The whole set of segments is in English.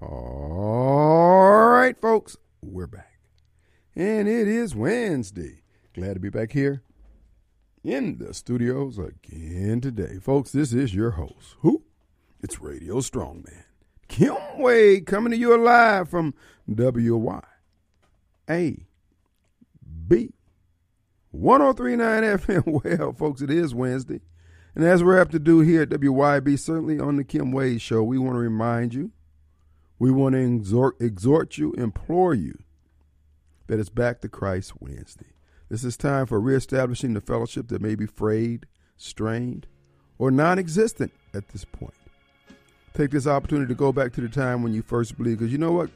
All right, folks, we're back. And it is Wednesday. Glad to be back here in the studios again today. Folks, this is your host. Who? It's Radio Strongman. Kim Wade coming to you live from WY. A B 1039 FM. Well, folks, it is Wednesday. And as we're apt to do here at WYB, certainly on the Kim Wade Show, we want to remind you, we want to exhort, exhort you, implore you that it's back to Christ Wednesday. This is time for reestablishing the fellowship that may be frayed, strained, or non existent at this point. Take this opportunity to go back to the time when you first believed, because you know what?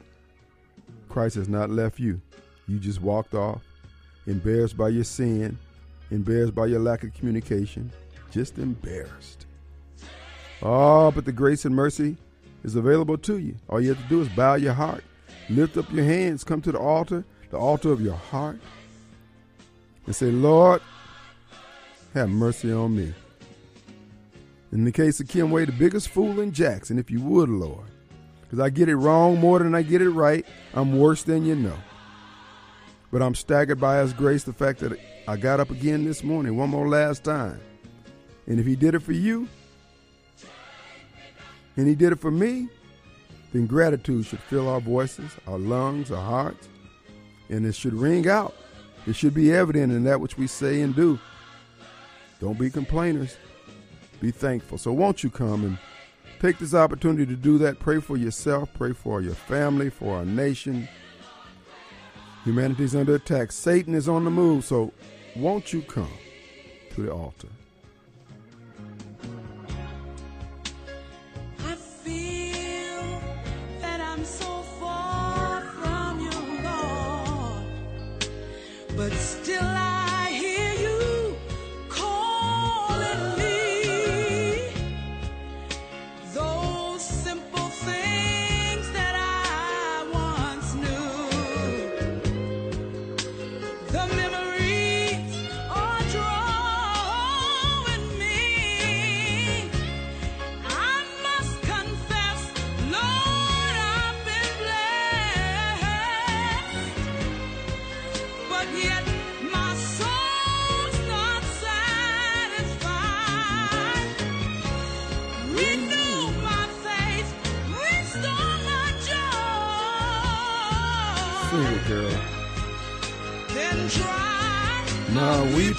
Christ has not left you. You just walked off, embarrassed by your sin, embarrassed by your lack of communication, just embarrassed. Oh, but the grace and mercy is available to you. All you have to do is bow your heart, lift up your hands, come to the altar, the altar of your heart, and say, Lord, have mercy on me. In the case of Kim Wade, the biggest fool in Jackson, if you would, Lord. Because I get it wrong more than I get it right. I'm worse than you know. But I'm staggered by His grace, the fact that I got up again this morning, one more last time. And if He did it for you, and He did it for me, then gratitude should fill our voices, our lungs, our hearts, and it should ring out. It should be evident in that which we say and do. Don't be complainers. Be thankful. So won't you come and take this opportunity to do that? Pray for yourself, pray for your family, for our nation. Humanity's under attack. Satan is on the move. So won't you come to the altar? But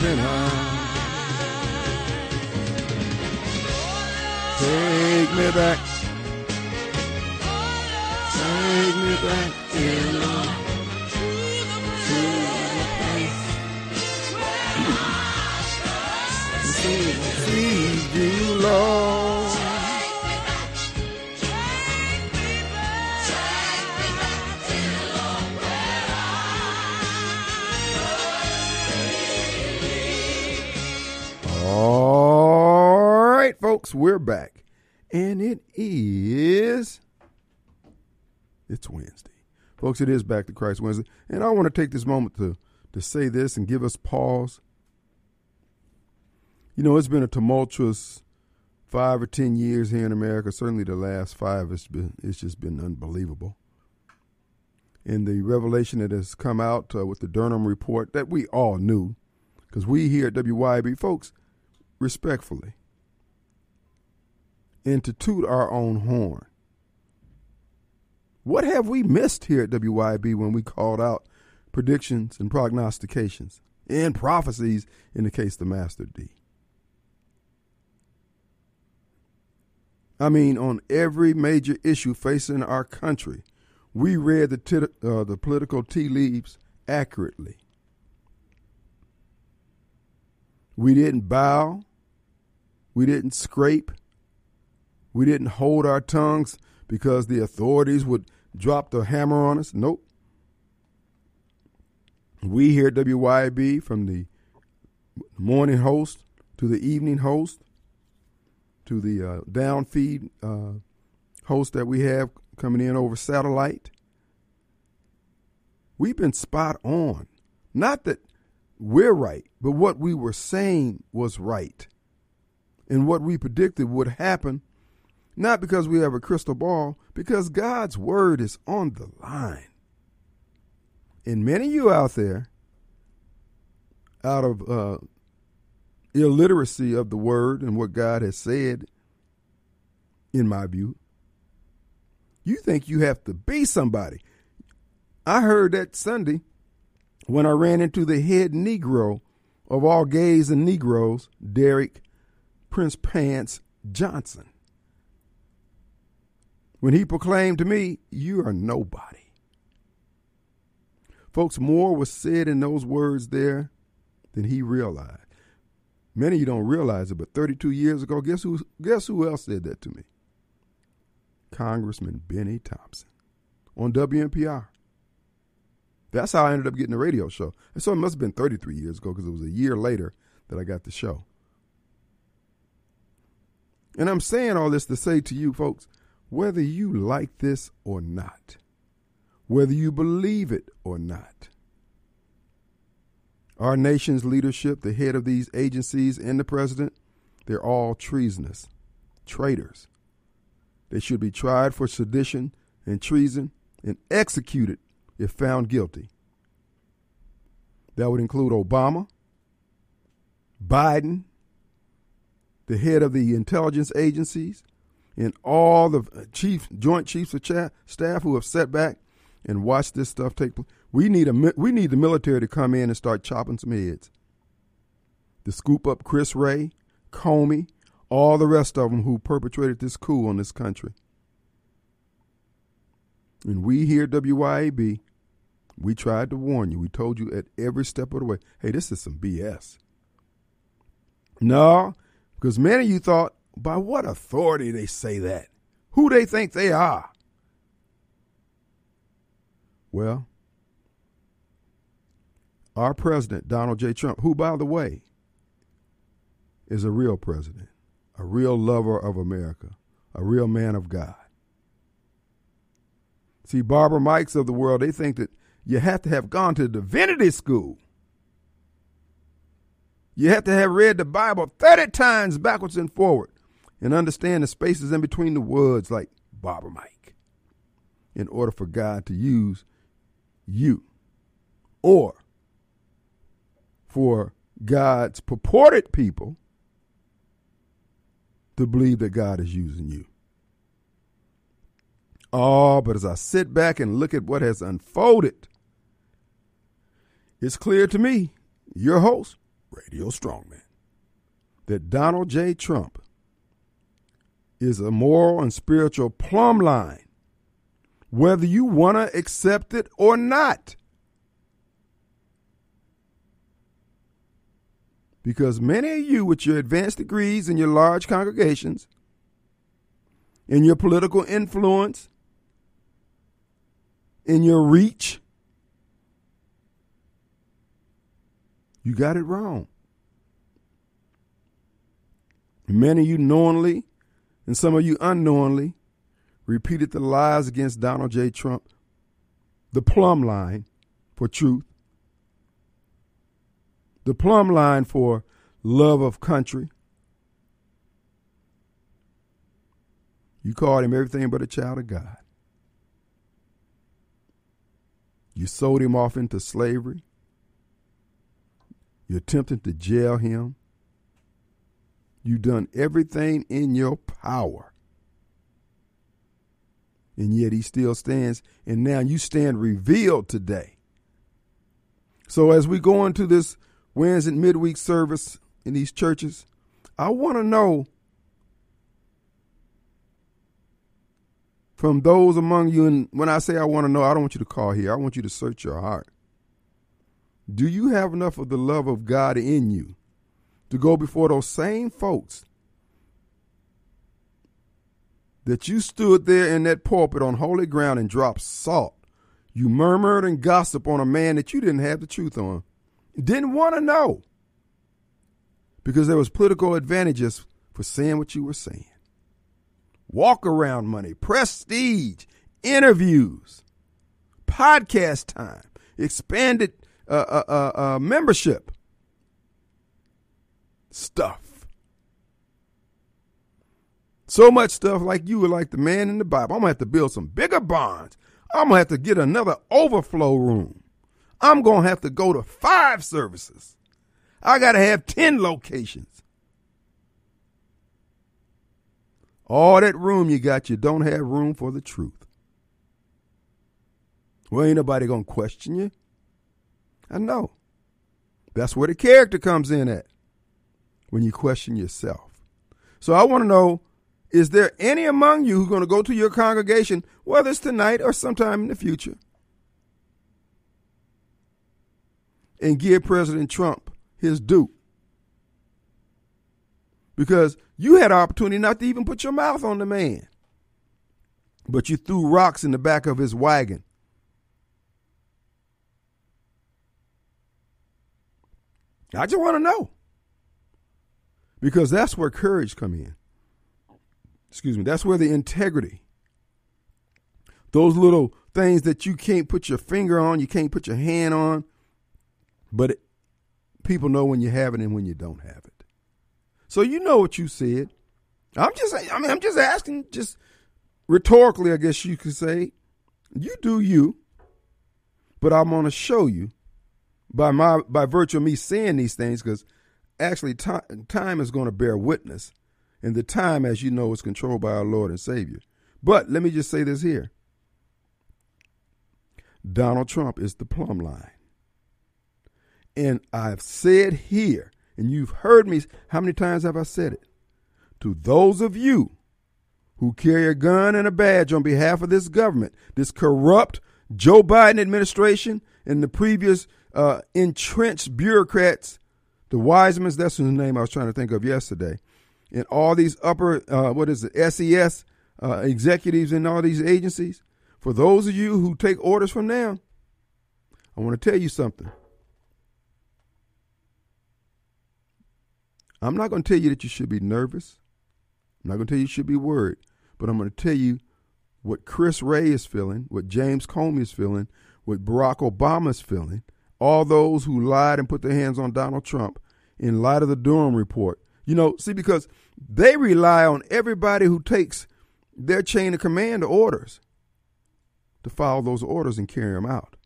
Take me back. We're back. And it is it's Wednesday. Folks, it is back to Christ Wednesday. And I want to take this moment to to say this and give us pause. You know, it's been a tumultuous five or ten years here in America. Certainly, the last five has been it's just been unbelievable. And the revelation that has come out uh, with the Durham report that we all knew, because we here at WYB, folks, respectfully, and to toot our own horn. What have we missed here at WYB when we called out predictions and prognostications and prophecies in the case of the Master D? I mean, on every major issue facing our country, we read the, uh, the political tea leaves accurately. We didn't bow. We didn't scrape. We didn't hold our tongues because the authorities would drop the hammer on us. Nope. We here at WYB, from the morning host to the evening host to the uh, downfeed uh, host that we have coming in over satellite, we've been spot on. Not that we're right, but what we were saying was right. And what we predicted would happen Not because we have a crystal ball, because God's word is on the line. And many of you out there, out of uh, illiteracy of the word and what God has said, in my view, you think you have to be somebody. I heard that Sunday when I ran into the head Negro of all gays and Negroes, Derrick Prince Pants Johnson. When he proclaimed to me, You are nobody. Folks, more was said in those words there than he realized. Many of you don't realize it, but 32 years ago, guess who guess who else said that to me? Congressman Benny Thompson on WMPR. That's how I ended up getting the radio show. And so it must have been 33 years ago because it was a year later that I got the show. And I'm saying all this to say to you folks, whether you like this or not, whether you believe it or not, our nation's leadership, the head of these agencies, and the president, they're all treasonous, traitors. They should be tried for sedition and treason and executed if found guilty. That would include Obama, Biden, the head of the intelligence agencies, and all the chief, joint chiefs of staff who have sat back and watched this stuff take place. We need a we need the military to come in and start chopping some heads. To scoop up Chris Wray, Comey, all the rest of them who perpetrated this coup on this country. And we here at WYAB, we tried to warn you. We told you at every step of the way, hey, this is some BS. No, because many of you thought, by what authority they say that? Who they think they are? Well, our president, Donald J. Trump, who, by the way, is a real president, a real lover of America, a real man of God. See, Barbara Mikes of the world, they think that you have to have gone to divinity school. You have to have read the Bible 30 times backwards and forward and understand the spaces in between the words like Barbara Mike in order for God to use you or for God's purported people to believe that God is using you. Oh, but as I sit back and look at what has unfolded, it's clear to me, your host, Radio Strongman, that Donald J. Trump is a moral and spiritual plumb line, whether you want to accept it or not. Because many of you, with your advanced degrees and your large congregations, and your political influence, in your reach, you got it wrong. Many of you knowingly and some of you unknowingly repeated the lies against Donald J. Trump, the plumb line for truth, the plumb line for love of country. You called him everything but a child of God. You sold him off into slavery. You attempted to jail him. You've done everything in your power. And yet he still stands, and now you stand revealed today. So as we go into this Wednesday midweek service in these churches, I want to know from those among you, and when I say I want to know, I don't want you to call here. I want you to search your heart. Do you have enough of the love of God in you to go before those same folks that you stood there in that pulpit on holy ground and dropped salt? You murmured and gossiped on a man that you didn't have the truth on, didn't want to know. Because there was political advantages for saying what you were saying. Walk around money, prestige, interviews, podcast time, expanded uh, uh, uh, uh, membership stuff. So much stuff like you were like the man in the Bible. I'm gonna have to build some bigger barns. I'm gonna have to get another overflow room. I'm gonna have to go to five services. I gotta have 10 locations. All that room you got, you don't have room for the truth. Well, ain't nobody gonna question you. I know. That's where the character comes in at when you question yourself. So I want to know is there any among you who's going to go to your congregation, whether it's tonight or sometime in the future, and give President Trump his due? Because you had an opportunity not to even put your mouth on the man, but you threw rocks in the back of his wagon. I just want to know. Because that's where courage come in. Excuse me. That's where the integrity. Those little things that you can't put your finger on, you can't put your hand on, but it, people know when you have it and when you don't have it. So you know what you said. I'm just I mean I'm just asking just rhetorically I guess you could say you do you but I'm going to show you by my by virtue of me saying these things because actually time, time is going to bear witness and the time as you know is controlled by our lord and savior. But let me just say this here. Donald trump is the plumb line. And i've said here and you've heard me how many times have i said it? To those of you who carry a gun and a badge on behalf of this government this corrupt joe biden administration and the previous uh, entrenched bureaucrats, the Weissmanns, that's the name I was trying to think of yesterday, and all these upper, uh, what is it, SES uh, executives in all these agencies, for those of you who take orders from them, I want to tell you something. I'm not going to tell you that you should be nervous. I'm not going to tell you you should be worried, but I'm going to tell you what Chris Wray is feeling, what James Comey is feeling, what Barack Obama is feeling, all those who lied and put their hands on Donald Trump in light of the Durham report. You know, see, because they rely on everybody who takes their chain of command orders to follow those orders and carry them out.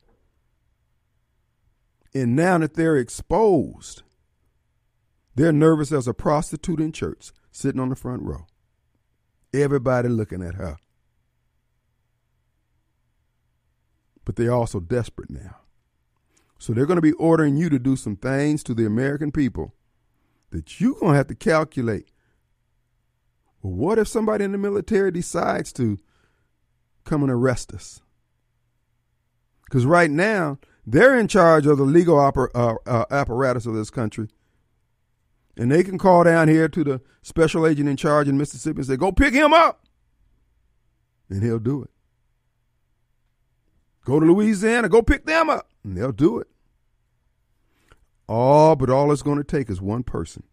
And now that they're exposed, they're nervous as a prostitute in church sitting on the front row. Everybody looking at her. But they're also desperate now. So they're going to be ordering you to do some things to the American people that you're going to have to calculate. Well, what if somebody in the military decides to come and arrest us? Because right now, they're in charge of the legal uh, uh, apparatus of this country. And they can call down here to the special agent in charge in Mississippi and say, go pick him up. And he'll do it. Go to Louisiana, go pick them up, and they'll do it. Oh, but all it's going to take is one person.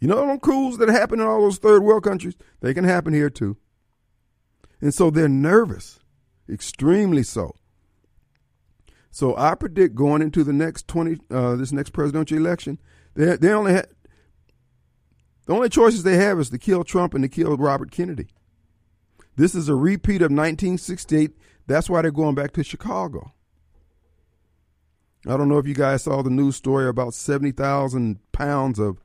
You know them coups that happen in all those third world countries? They can happen here too. And so they're nervous, extremely so. So I predict going into the next twenty, uh, this next presidential election, they they only had the only choices they have is to kill Trump and to kill Robert Kennedy. This is a repeat of 1968 that's why they're going back to Chicago. I don't know if you guys saw the news story about 70,000 pounds of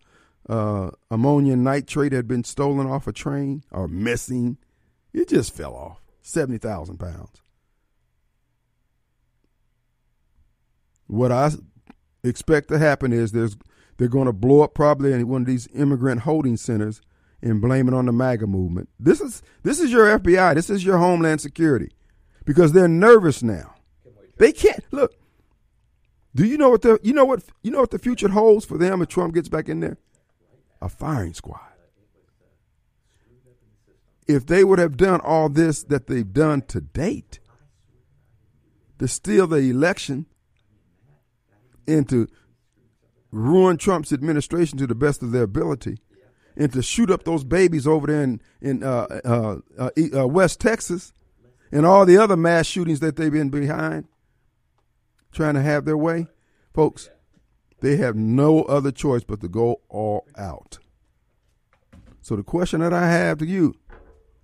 uh, ammonium nitrate had been stolen off a train or missing. It just fell off. 70,000 pounds. What I expect to happen is there's they're going to blow up probably in one of these immigrant holding centers and blame it on the MAGA movement. This is this is your FBI. This is your Homeland Security because they're nervous now. They can't look. Do you know what the you know what you know what the future holds for them if Trump gets back in there? A firing squad. If they would have done all this that they've done to date to steal the election and to ruin Trump's administration to the best of their ability and to shoot up those babies over there in in uh, uh, uh, uh West Texas and all the other mass shootings that they've been behind trying to have their way, folks, they have no other choice but to go all out. So the question that I have to you,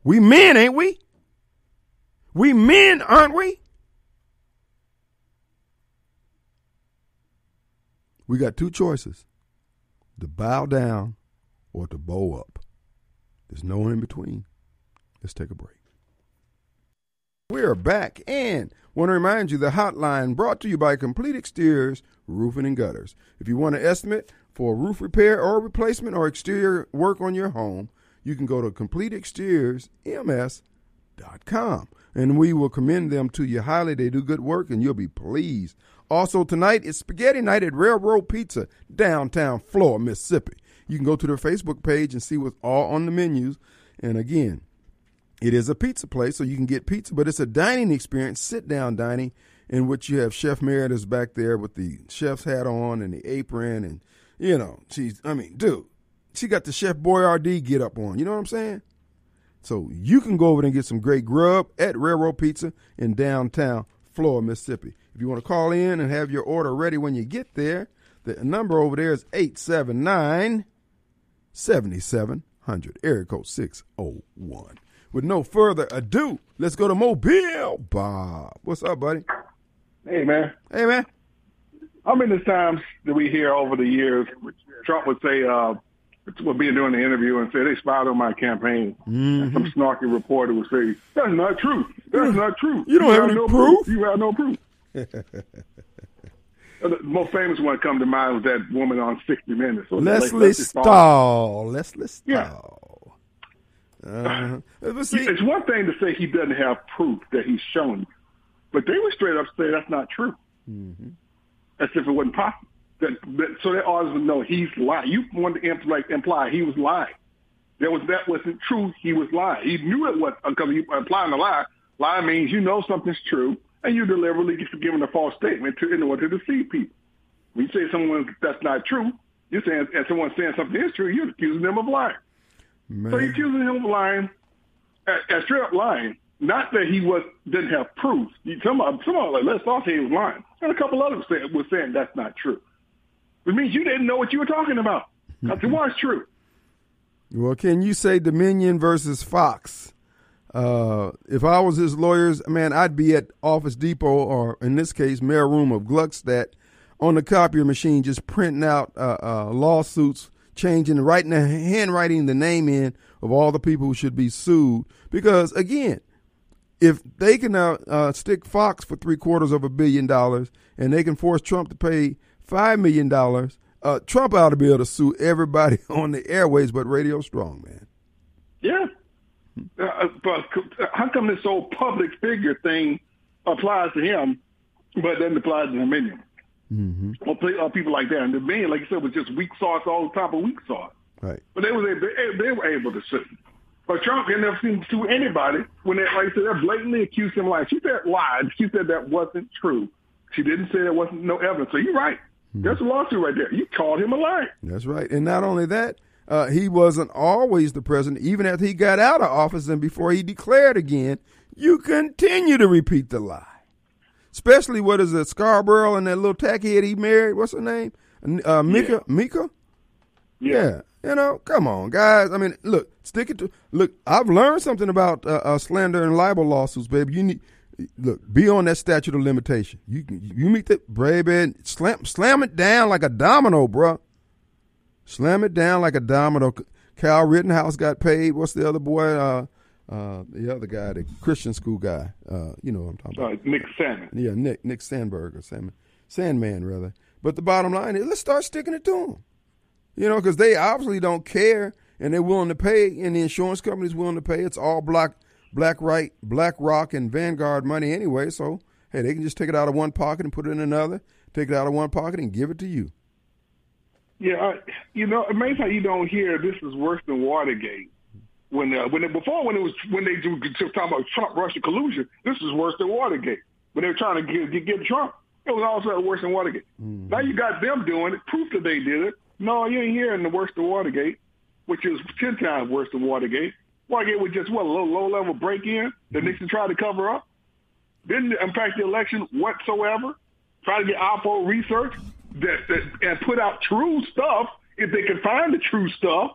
we men, ain't we? We men, aren't we? We got two choices to bow down or to bow up. There's no in between. Let's take a break. We are back and want to remind you the hotline brought to you by Complete Exteriors Roofing and Gutters. If you want an estimate for roof repair or replacement or exterior work on your home, you can go to CompleteExteriorsMS.com and we will commend them to you highly. They do good work and you'll be pleased. Also, tonight is spaghetti night at Railroad Pizza, downtown Flora, Mississippi. You can go to their Facebook page and see what's all on the menus. And again, it is a pizza place, so you can get pizza, but it's a dining experience, sit down dining, in which you have Chef Meredith back there with the chef's hat on and the apron. And, you know, she's, I mean, dude, she got the Chef Boyardee get up on. You know what I'm saying? So you can go over and get some great grub at Railroad Pizza in downtown Flora, Mississippi. If you want to call in and have your order ready when you get there, the number over there is 879 7700, area code 601. With no further ado, let's go to Mobile. Bob, what's up, buddy? Hey, man. Hey, man. How many times do we hear over the years Trump would say, uh, would be doing the interview and say they spied on my campaign. Mm-hmm. Some snarky reporter would say, "That's not true. That's not true. You don't have any no proof." You have no proof." The most famous one come to mind was that woman on 60 Minutes. Lesley Stahl. Lesley Yeah. Stahl. Uh, see, It's one thing to say he doesn't have proof that he's shown you, but they were straight up say that's not true. Mm-hmm. As if it wasn't possible. That, that, so that audience would know he's lying. You wanted to like imply he was lying. That was that wasn't true. He was lying. He knew it was because he implying a lie. Lie means you know something's true and you deliberately giving a false statement to in order to deceive people. When you say someone that's not true, you're saying and someone saying something is true, you're accusing them of lying. So you're man, accusing him of lying, as straight up lying. Not that he was didn't have proof. You, some someone like let's all say he was lying, and a couple others say, was saying that's not true. It means you didn't know what you were talking about. Because it was true. well, can you say Dominion versus Fox? Uh, if I was his lawyers, man, I'd be at Office Depot or, in this case, mailroom of Gluckstadt on the copier machine, just printing out uh, uh, lawsuits, changing, writing, the handwriting the name in of all the people who should be sued. Because again, if they can now uh, stick Fox for three quarters of a billion dollars, and they can force Trump to pay five million dollars, uh, Trump ought to be able to sue everybody on the airways but Radio Strong, man. Yeah. Uh, but how come this whole public figure thing applies to him, but doesn't apply to Dominion? Mm-hmm. Or, or people like that. And Dominion, like you said, was just weak sauce all the top of weak sauce. Right. But they was able, they, they were able to sue. But Trump can never seem to sue anybody when they, like I said, they blatantly accused him of lying. She said lied. She said that wasn't true. She didn't say there wasn't no evidence. So you're right. There's a lawsuit right there. You called him a liar. That's right. And not only that, uh, he wasn't always the president. Even after he got out of office and before he declared again, you continue to repeat the lie. Especially what is it, Scarborough and that little tacky tackhead he married? What's her name? Uh, Mika. Mika. Yeah. You know, come on, guys. I mean, look, stick it to look. I've learned something about uh, uh, slander and libel lawsuits, baby. You need look be on that statute of limitation. You can you meet that baby, slam slam it down like a domino, bruh. Slam it down like a domino. Kyle Rittenhouse got paid. What's the other boy? Uh, uh, the other guy, the Christian school guy. Uh, you know what I'm talking about. Nick Salmon. Yeah, Nick Nick Sandberg or Sandmann, Sandmann rather. But the bottom line is, let's start sticking it to them. You know, because they obviously don't care, and they're willing to pay, and the insurance company's willing to pay. It's all black, black right, BlackRock and Vanguard money anyway. So hey, they can just take it out of one pocket and put it in another. Take it out of one pocket and give it to you. Yeah, uh, you know, amazing how you don't hear this is worse than Watergate. When uh, when it, before when it was when they do talking about Trump Russia collusion, this is worse than Watergate. When they were trying to get, get, get Trump, it was also worse than Watergate. Now you got them doing it, proof that they did it. No, you ain't hearing the worst of Watergate, which is ten times worse than Watergate. Watergate was just what a low low level break in that Nixon tried to cover up. Didn't impact the election whatsoever. Try to get oppo research that, that and put out true stuff if they could find the true stuff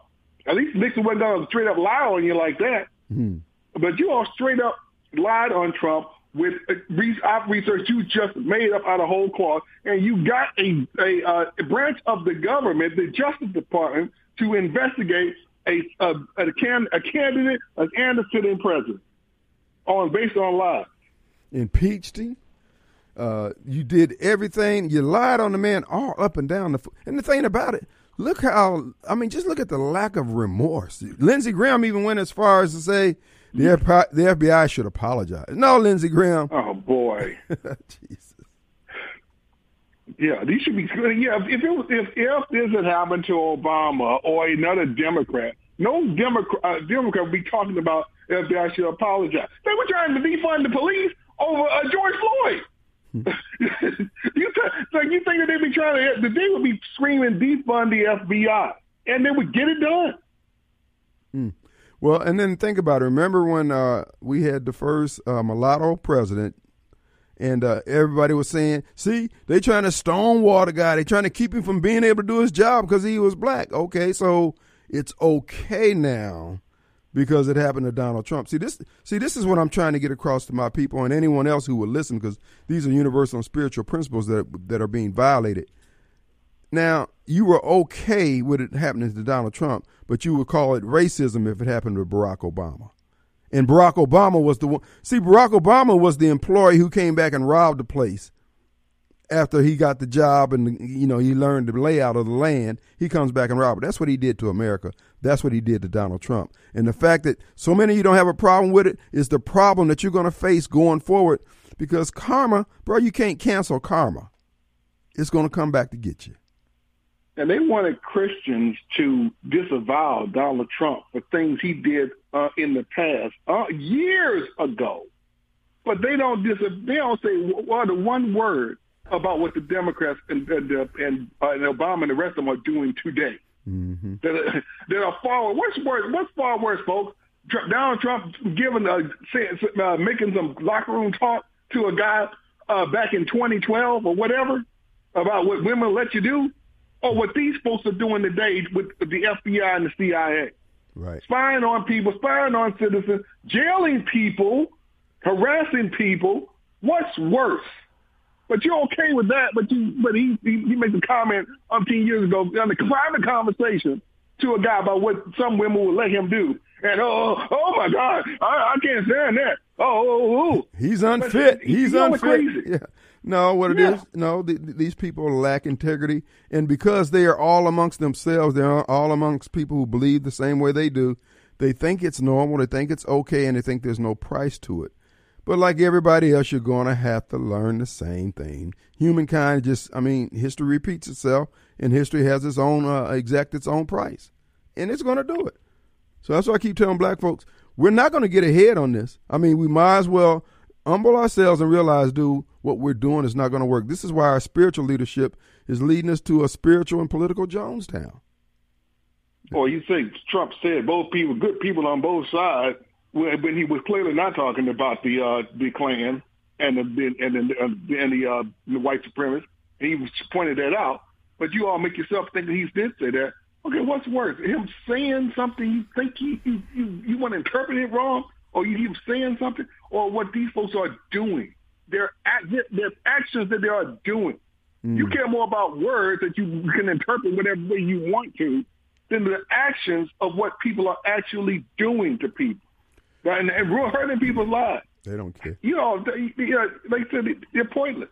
At least Nixon wasn't going to straight up lie on you like that. Hmm. But you all straight up lied on Trump with uh, research you just made up out of whole cloth, and you got a a, uh, a branch of the government, the Justice Department, to investigate a a, a, can, a candidate and a sitting president on based on lies. Impeached him. Uh, you did everything. You lied on the man all up and down the. And the thing about it, look how I mean, just look at the lack of remorse. Lindsey Graham even went as far as to say the FBI, the FBI should apologize. No, Lindsey Graham. Oh boy. Jesus. Yeah, these should be good. Yeah, if it was, if if this had happened to Obama or another Democrat, no Democrat uh, Democrat would be talking about FBI should apologize. They were trying to defund the police over uh, George Floyd. you th- so you think that they'd be trying to? They would be screaming defund the FBI, and they would get it done. Well, and then think about it. Remember when uh, we had the first uh, mulatto president, and uh, everybody was saying, "See, they trying to stonewall the guy. They trying to keep him from being able to do his job because he was black." Okay, so it's okay now because it happened to Donald Trump. See this. See, this is what I'm trying to get across to my people and anyone else who will listen because these are universal and spiritual principles that that are being violated. Now, you were okay with it happening to Donald Trump, but you would call it racism if it happened to Barack Obama. And Barack Obama was the one. See, Barack Obama was the employee who came back and robbed the place after he got the job and you know he learned the layout of the land. He comes back and it. That's what he did to America. That's what he did to Donald Trump. And the fact that so many of you don't have a problem with it is the problem that you're going to face going forward because karma, bro, you can't cancel karma. It's going to come back to get you. and they wanted Christians to disavow Donald Trump for things he did uh, in the past, uh, years ago. But they don't dis- they don't say well, the one word about what the Democrats and and, uh, and, uh, and Obama and the rest of them are doing today. Mm-hmm. That are, that are far what's worse? What's far worse, folks? Donald Trump giving saying, uh, making some locker room talk to a guy uh, back in 2012 or whatever about what women let you do, or what these folks are doing today with the FBI and the CIA, Right. spying on people, spying on citizens, jailing people, harassing people. What's worse? But you're okay with that. But you, but he he, he made a comment umpteen years ago on a private conversation to a guy about what some women would let him do. And oh, oh, oh my God, I, I can't stand that. Oh, oh, oh. oh. He's unfit. But He's unfit. crazy. Yeah. No, what it is? Yeah. no, th- th- these people lack integrity, and because they are all amongst themselves, they're all amongst people who believe the same way they do. They think it's normal, they think it's okay, and they think there's no price to it. But like everybody else, you're going to have to learn the same thing. Humankind just, I mean, history repeats itself, and history has its own, uh, exact its own price, and it's going to do it. So that's why I keep telling black folks, we're not going to get ahead on this. I mean, we might as well humble ourselves and realize, dude, what we're doing is not going to work. This is why our spiritual leadership is leading us to a spiritual and political Jonestown. Or you think Trump said both people, good people on both sides, when when he was clearly not talking about the uh, the Klan and the and the uh, and the, uh, the white supremacists. He was pointed that out. But you all make yourself think that he did say that. Okay, what's worse, him saying something you think you you you, you want to interpret it wrong, or you him saying something, or what these folks are doing, their act, their actions that they are doing. You care more about words that you can interpret whatever way you want to than the actions of what people are actually doing to people. Right? And, and we're hurting people's lives. They don't care. You know, they, you know, like I said, they're pointless.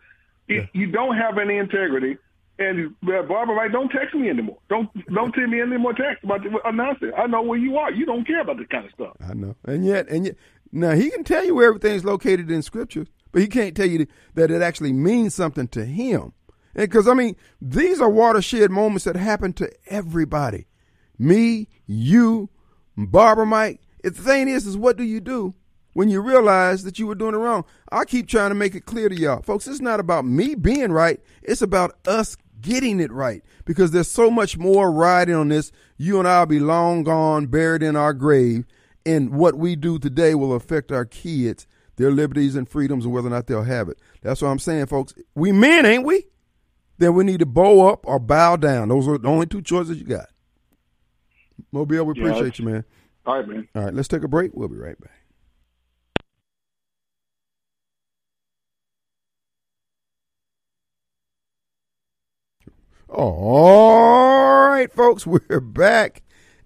You- You don't have any integrity. And uh, Barbara, right? Don't text me anymore. Don't don't send me any more texts about the announcement. I know where you are. You don't care about this kind of stuff. I know. And yet, and yet, now he can tell you where everything's located in Scripture, but he can't tell you that it actually means something to him. Because I mean, these are watershed moments that happen to everybody. Me, you, Barbara, Mike. If the thing is, is what do you do when you realize that you were doing it wrong? I keep trying to make it clear to y'all, folks. It's not about me being right. It's about us getting it right because there's so much more riding on this. You and I'll be long gone, buried in our grave, and what we do today will affect our kids, their liberties and freedoms, and whether or not they'll have it. That's what I'm saying, folks. We men, ain't we? Then we need to bow up or bow down. Those are the only two choices you got. Mobile, we Yeah, appreciate you, man. All right, man. All right, let's take a break. We'll be right back. All right, folks, we're back.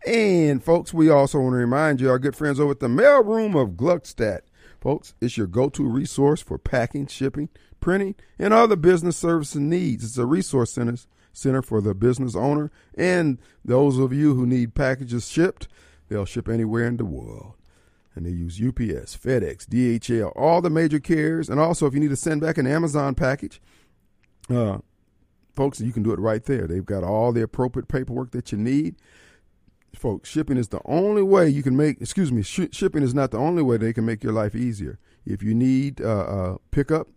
And, folks, we also want to remind you, our good friends over at the mailroom of Gluckstadt. Folks, it's your go to resource for packing, shipping, printing, and other business services needs. It's a resource center, center for the business owner and those of you who need packages shipped. They'll ship anywhere in the world. And they use UPS, FedEx, DHL, all the major carriers. And also, if you need to send back an Amazon package, uh, folks, you can do it right there. They've got all the appropriate paperwork that you need. Folks, shipping is the only way you can make, excuse me, sh- shipping is not the only way they can make your life easier. If you need uh, uh, pickup,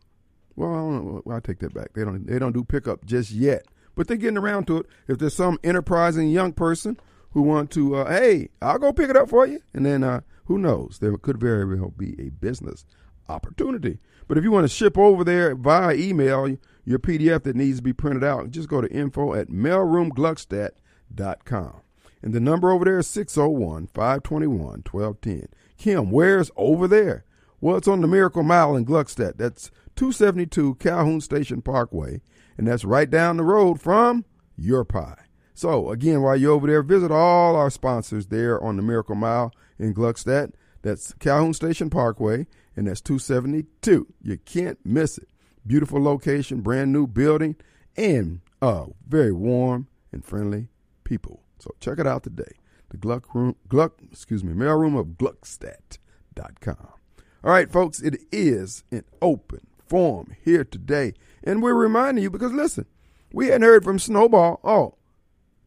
well, I don't well, I take that back. They don't, they don't do pickup just yet, but they're getting around to it. If there's some enterprising young person who want to, uh, hey, I'll go pick it up for you, and then uh, who knows, there could very well be a business opportunity. But if you want to ship over there via email your PDF that needs to be printed out, just go to info at mailroomgluckstadt.com. And the number over there is 601 521 1210. Kim, where's over there? Well, it's on the Miracle Mile in Gluckstadt. That's 272 Calhoun Station Parkway. And that's right down the road from Your Pie. So, again, while you're over there, visit all our sponsors there on the Miracle Mile in Gluckstadt. That's Calhoun Station Parkway, and that's 272. You can't miss it. Beautiful location, brand new building, and uh, very warm and friendly people. So check it out today. The Gluck room, Gluck, excuse me, mailroom of Gluckstadt.com. All right, folks, it is an open forum here today. And we're reminding you because listen, we hadn't heard from Snowball. Oh,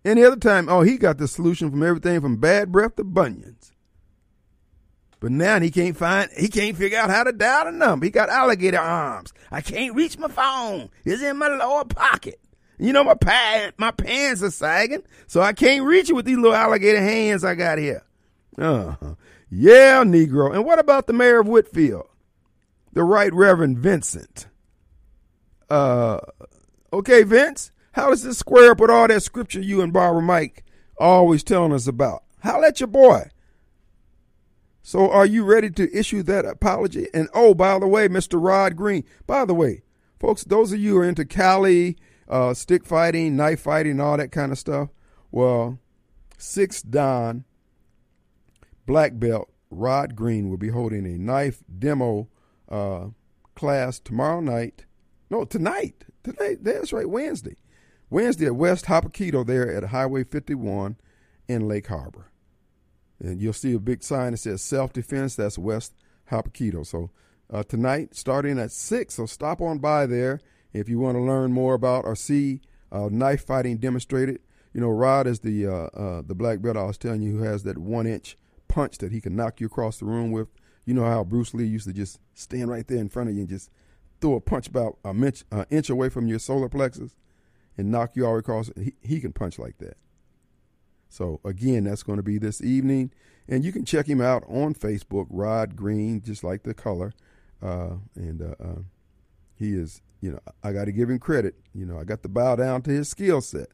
any other time, oh, he got the solution from everything from bad breath to bunions. But now he can't find, he can't figure out how to dial the number. He got alligator arms. I can't reach my phone. It's in my lower pocket. You know, my pa- my pants are sagging, so I can't reach it with these little alligator hands I got here. Uh-huh. Yeah, Negro. And what about the mayor of Whitfield? The Right Reverend Vincent. Uh, okay, Vince, how does this square up with all that scripture you and Barbara Mike always telling us about? How at your boy? So are you ready to issue that apology? And oh, by the way, Mr. Rod Green, by the way, folks, those of you who are into Kali, uh, stick fighting, knife fighting, all that kind of stuff, well, six dan black belt Rod Green will be holding a knife demo uh, class tomorrow night. No, tonight. Tonight. That's right, Wednesday. Wednesday at West Hapkido there at Highway 51 in Lake Harbor. And you'll see a big sign that says self defense. That's West Hapkido. So uh, tonight, starting at 6. So stop on by there if you want to learn more about or see uh, knife fighting demonstrated. You know, Rod is the uh, uh, the black belt I was telling you who has that one inch punch that he can knock you across the room with. You know how Bruce Lee used to just stand right there in front of you and just throw a punch about an inch, inch away from your solar plexus and knock you all across. He, he can punch like that. So again, that's going to be this evening, and you can check him out on Facebook, Rod Green, just like the color, uh, and uh, uh, he is. You know, I got to give him credit. You know, I got to bow down to his skill set.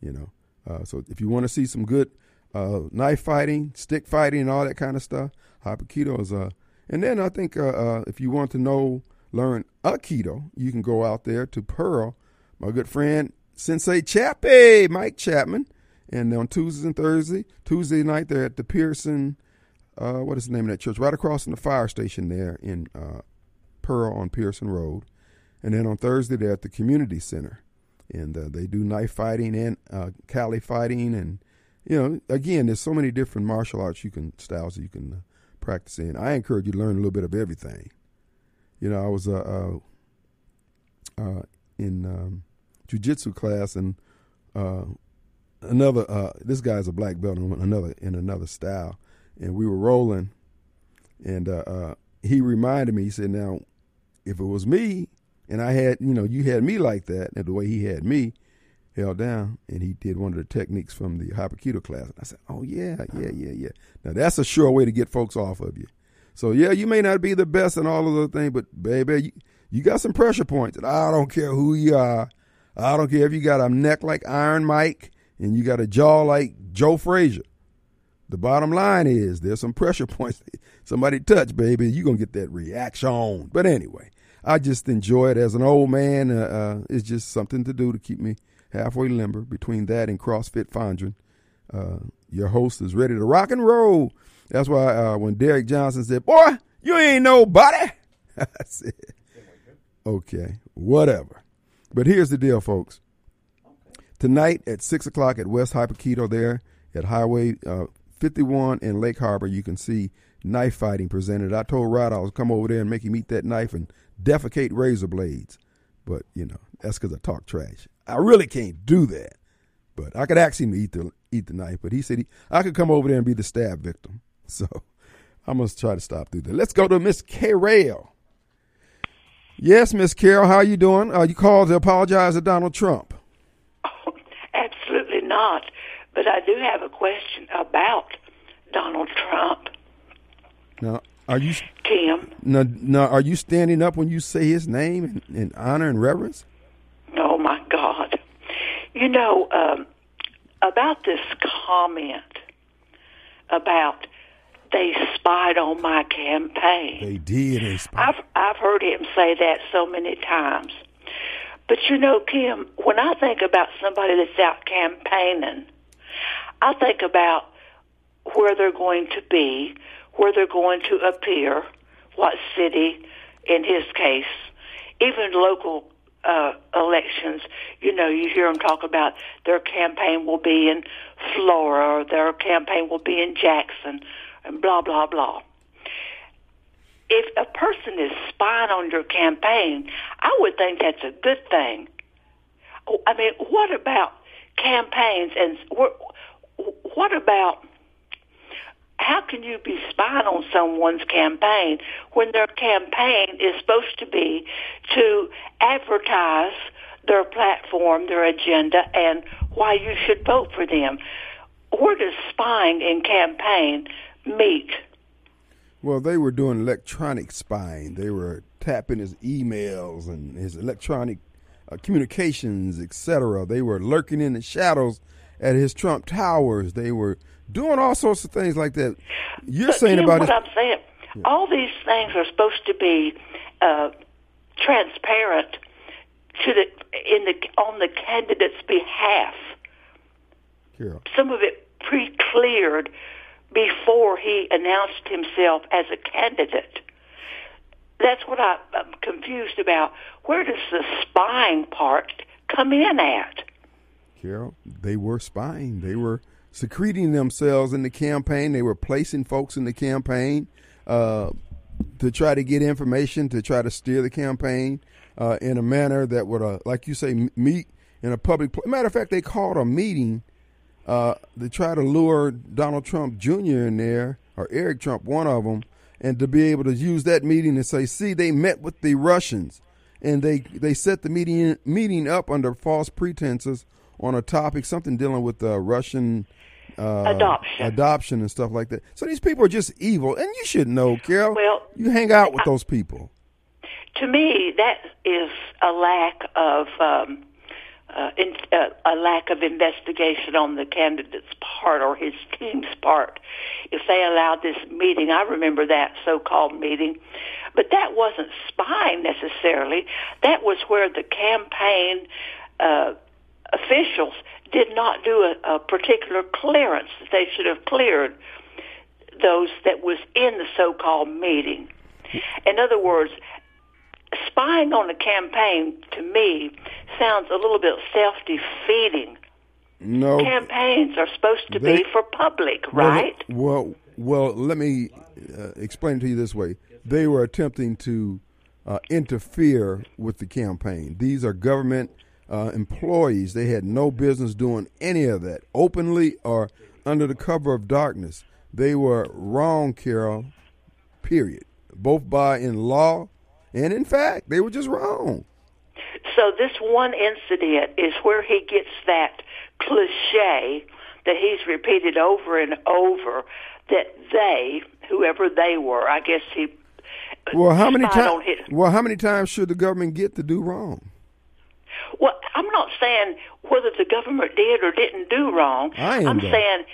You know, uh, so if you want to see some good uh, knife fighting, stick fighting, and all that kind of stuff, Hapkido is. Uh, and then I think if you want to know, learn Aikido, you can go out there to Pearl. My good friend Sensei Chappie, Mike Chapman, and on Tuesdays and Thursday, Tuesday night they're at the Pearson. Uh, what is the name of that church? Right across from the fire station there in uh, Pearl on Pearson Road, and then on Thursday they're at the community center, and uh, they do knife fighting and uh, Kali fighting, and you know, again, there's so many different martial arts you can styles you can uh, practice in. I encourage you to learn a little bit of everything. You know, I was uh, uh, uh in um, jujitsu class, and uh, another uh, this guy's a black belt in another in another style, and we were rolling, and uh, uh, he reminded me. He said, "Now, if it was me, and I had you know you had me like that, and the way he had me held down, and he did one of the techniques from the Hapkido class." And I said, "Oh yeah, yeah, yeah, yeah. Now that's a sure way to get folks off of you." So yeah, you may not be the best in all of the things, but baby, you, you got some pressure points. And I don't care who you are. I don't care if you got a neck like Iron Mike and you got a jaw like Joe Frazier, the bottom line is there's some pressure points. Somebody touch, baby, you're going to get that reaction. But anyway, I just enjoy it as an old man. Uh, uh, it's just something to do to keep me halfway limber between that and CrossFit Fondren. Uh, your host is ready to rock and roll. That's why uh, when Derrick Johnson said, Boy, you ain't nobody, I said, Okay, whatever. But here's the deal, folks. Tonight at 6 o'clock at West Hapkido, there at Highway uh, 51 in Lake Harbor, you can see knife fighting presented. I told Rod I was come over there and make him eat that knife and defecate razor blades. But, you know, that's because I talk trash. I really can't do that. But I could ask him to eat the eat the knife. But he said he, I could come over there and be the stab victim. So I must try to stop through that. Let's go to Miss Carol. Yes, Miss Carol, how are you doing? Uh, you called to apologize to Donald Trump. Absolutely not. But I do have a question about Donald Trump. Now, are you Tim, now, now are you standing up when you say his name in, in honor and reverence? oh my God. You know, um, about this comment about they spied on my campaign. They did. They I've I've heard him say that so many times. But you know, Kim, when I think about somebody that's out campaigning, I think about where they're going to be, where they're going to appear, what city, in his case, even local uh, elections. You know, you hear them talk about their campaign will be in Florida or their campaign will be in Jackson, and blah blah blah if a person is spying on your campaign, I would think that's a good thing. Oh, I mean, what about campaigns and what, what about how can you be spying on someone's campaign when their campaign is supposed to be to advertise their platform, their agenda, and why you should vote for them? Where does spying in campaign meet? Well, they were doing electronic spying. They were tapping his emails and his electronic uh, communications, etc. They were lurking in the shadows at his Trump towers. They were doing all sorts of things like that. You're But saying Jim, about what his, I'm saying. All these things are supposed to be uh, transparent to the in the on the candidate's behalf. Carol. Some of it pre-cleared before he announced himself as a candidate. That's what I, I'm confused about. Where does the spying part come in at? Carol, they were spying. They were secreting themselves in the campaign. They were placing folks in the campaign uh, to try to get information, to try to steer the campaign uh, in a manner that would, uh, like you say, meet in a public. Pl- Matter of fact, they called a meeting uh, to try to lure Donald Trump Jr. in there, or Eric Trump, one of them, and to be able to use that meeting and say, see, they met with the Russians, and they they set the meeting meeting up under false pretenses on a topic, something dealing with uh, Russian uh, Adoption. adoption and stuff like that. So these people are just evil, and you should know, Carol. Well, you hang out with those people. to me, that is a lack of um, uh, in, uh, a lack of investigation on the candidate's part or his team's part. If they allowed this meeting, I remember that so-called meeting, but that wasn't spying necessarily. That was where the campaign uh, officials did not do a, a particular clearance that they should have cleared those that was in the so-called meeting. In other words, spying on a campaign to me sounds a little bit self-defeating. No, Campaigns are supposed to They- be for public, Well, right? Well, well, let me uh, explain to you this way. They were attempting to uh, interfere with the campaign. These are government uh, employees. They had no business doing any of that, openly or under the cover of darkness. They were wrong, Carol. Period. Both by in law and in fact, they were just wrong. So this one incident is where he gets that cliche that he's repeated over and over that they, whoever they were, I guess he Well, how many times? Well, how many times should the government get to do wrong? Well, I'm not saying whether the government did or didn't do wrong. I am, I'm saying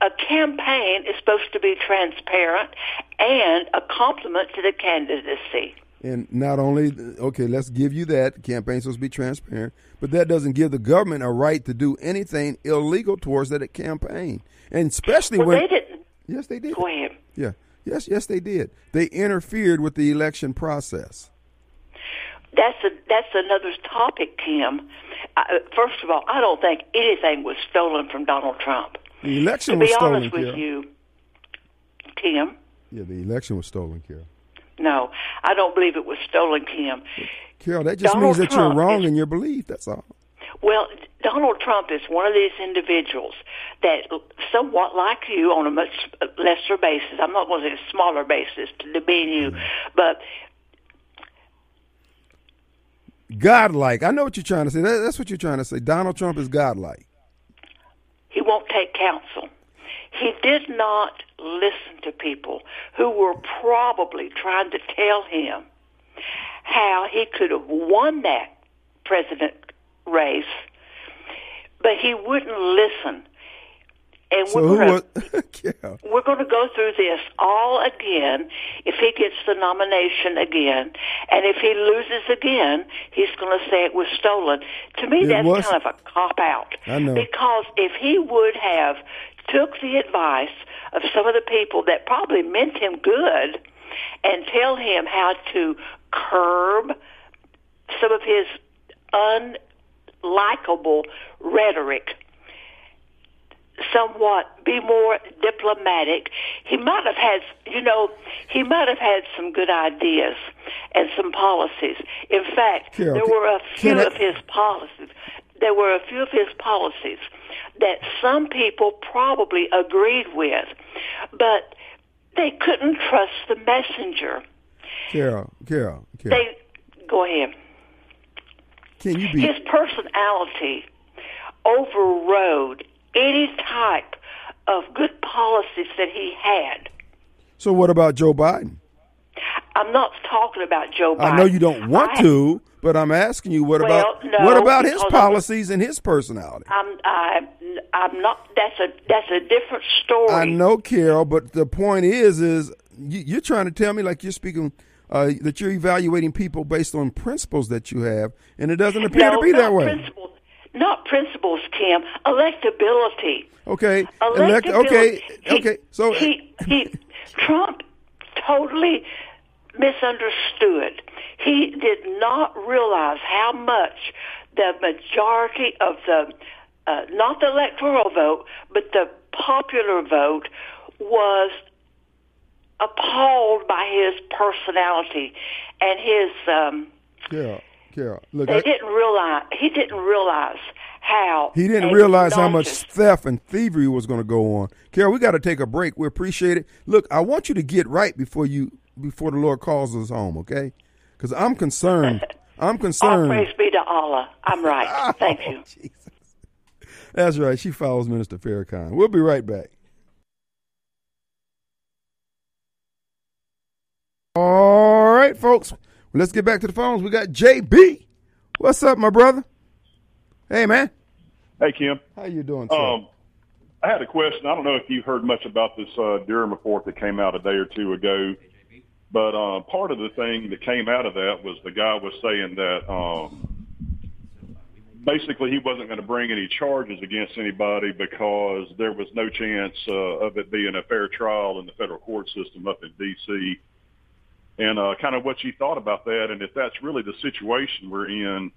a campaign is supposed to be transparent and a compliment to the candidacy. And not only, okay, let's give you that. Campaign's supposed to be transparent, but that doesn't give the government a right to do anything illegal towards that campaign. And especially Well, when. they didn't. Yes, they did. Go ahead. Yeah. Yes, yes, they did. They interfered with the election process. That's a that's another topic, Kim. Uh, first of all, I don't think anything was stolen from Donald Trump. The election To was be stolen, honest with Carol. you, Kim, Yeah, the election was stolen, Carol. No, I don't believe it was stolen, Kim. Carol, that just Donald means that Trump you're wrong is- in your belief. That's all. Well, Donald Trump is one of these individuals that, somewhat like you, on a much lesser basis, I'm not going to say a smaller basis to demean you, but Godlike. I know what you're trying to say. That, that's what you're trying to say. Donald Trump is godlike. he won't take counsel. He did not listen to people who were probably trying to tell him how he could have won that president race, but he wouldn't listen. And So we're gonna, was? We're going to go through this all again if he gets the nomination again. And if he loses again, he's going to say it was stolen. To me, It that's was- kind of a cop out. I know. Because if he would have took the advice of some of the people that probably meant him good and tell him how to curb some of his unlikable rhetoric somewhat be more diplomatic. He might have had, you know, he might have had some good ideas and some policies. In fact, Carol, there were a few I- of his policies. There were a few of his policies that some people probably agreed with, but they couldn't trust the messenger. Carol, Carol, Carol. They go ahead. Can you be? His personality overrode any type of good policies that he had. So what about Joe Biden? I'm not talking about Joe Biden. I know you don't want I- to, but I'm asking you what Well, about no, what about his policies and his personality? I'm I, I'm not. That's a that's a different story. I know, Carol, but the point is, is you, you're trying to tell me like you're speaking uh, that you're evaluating people based on principles that you have, and it doesn't appear no, to be that way. Principles, not principles, Kim. Electability. Okay, elect. Electability. Okay, He- okay. So he he Trump totally misunderstood. He did not realize how much the majority of the uh, not the electoral vote, but the popular vote was appalled by his personality and his um Carol, Carol, look, they I, didn't realize he didn't realize how he didn't realize how much theft and thievery was going to go on. Carol, we got to take a break. We appreciate it. Look, I want you to get right before you before the Lord calls us home. Okay, because I'm concerned. I'm All concerned. praise be to Allah. I'm right. Thank you. Oh, Jesus. That's right. She follows Minister Farrakhan. We'll be right back. All right, folks. Well, let's get back to the phones. We got JB. What's up, my brother? Hey, man. Hey, Kim. How you doing, sir? Um, I had a question. I don't know if you heard much about this uh, Durham report that came out a day or two ago, but uh, part of the thing that came out of that was the guy was saying that um, basically he wasn't going to bring any charges against anybody because there was no chance uh, of it being a fair trial in the federal court system up in D.C. And uh, kind of what you thought about that, and if that's really the situation we're in,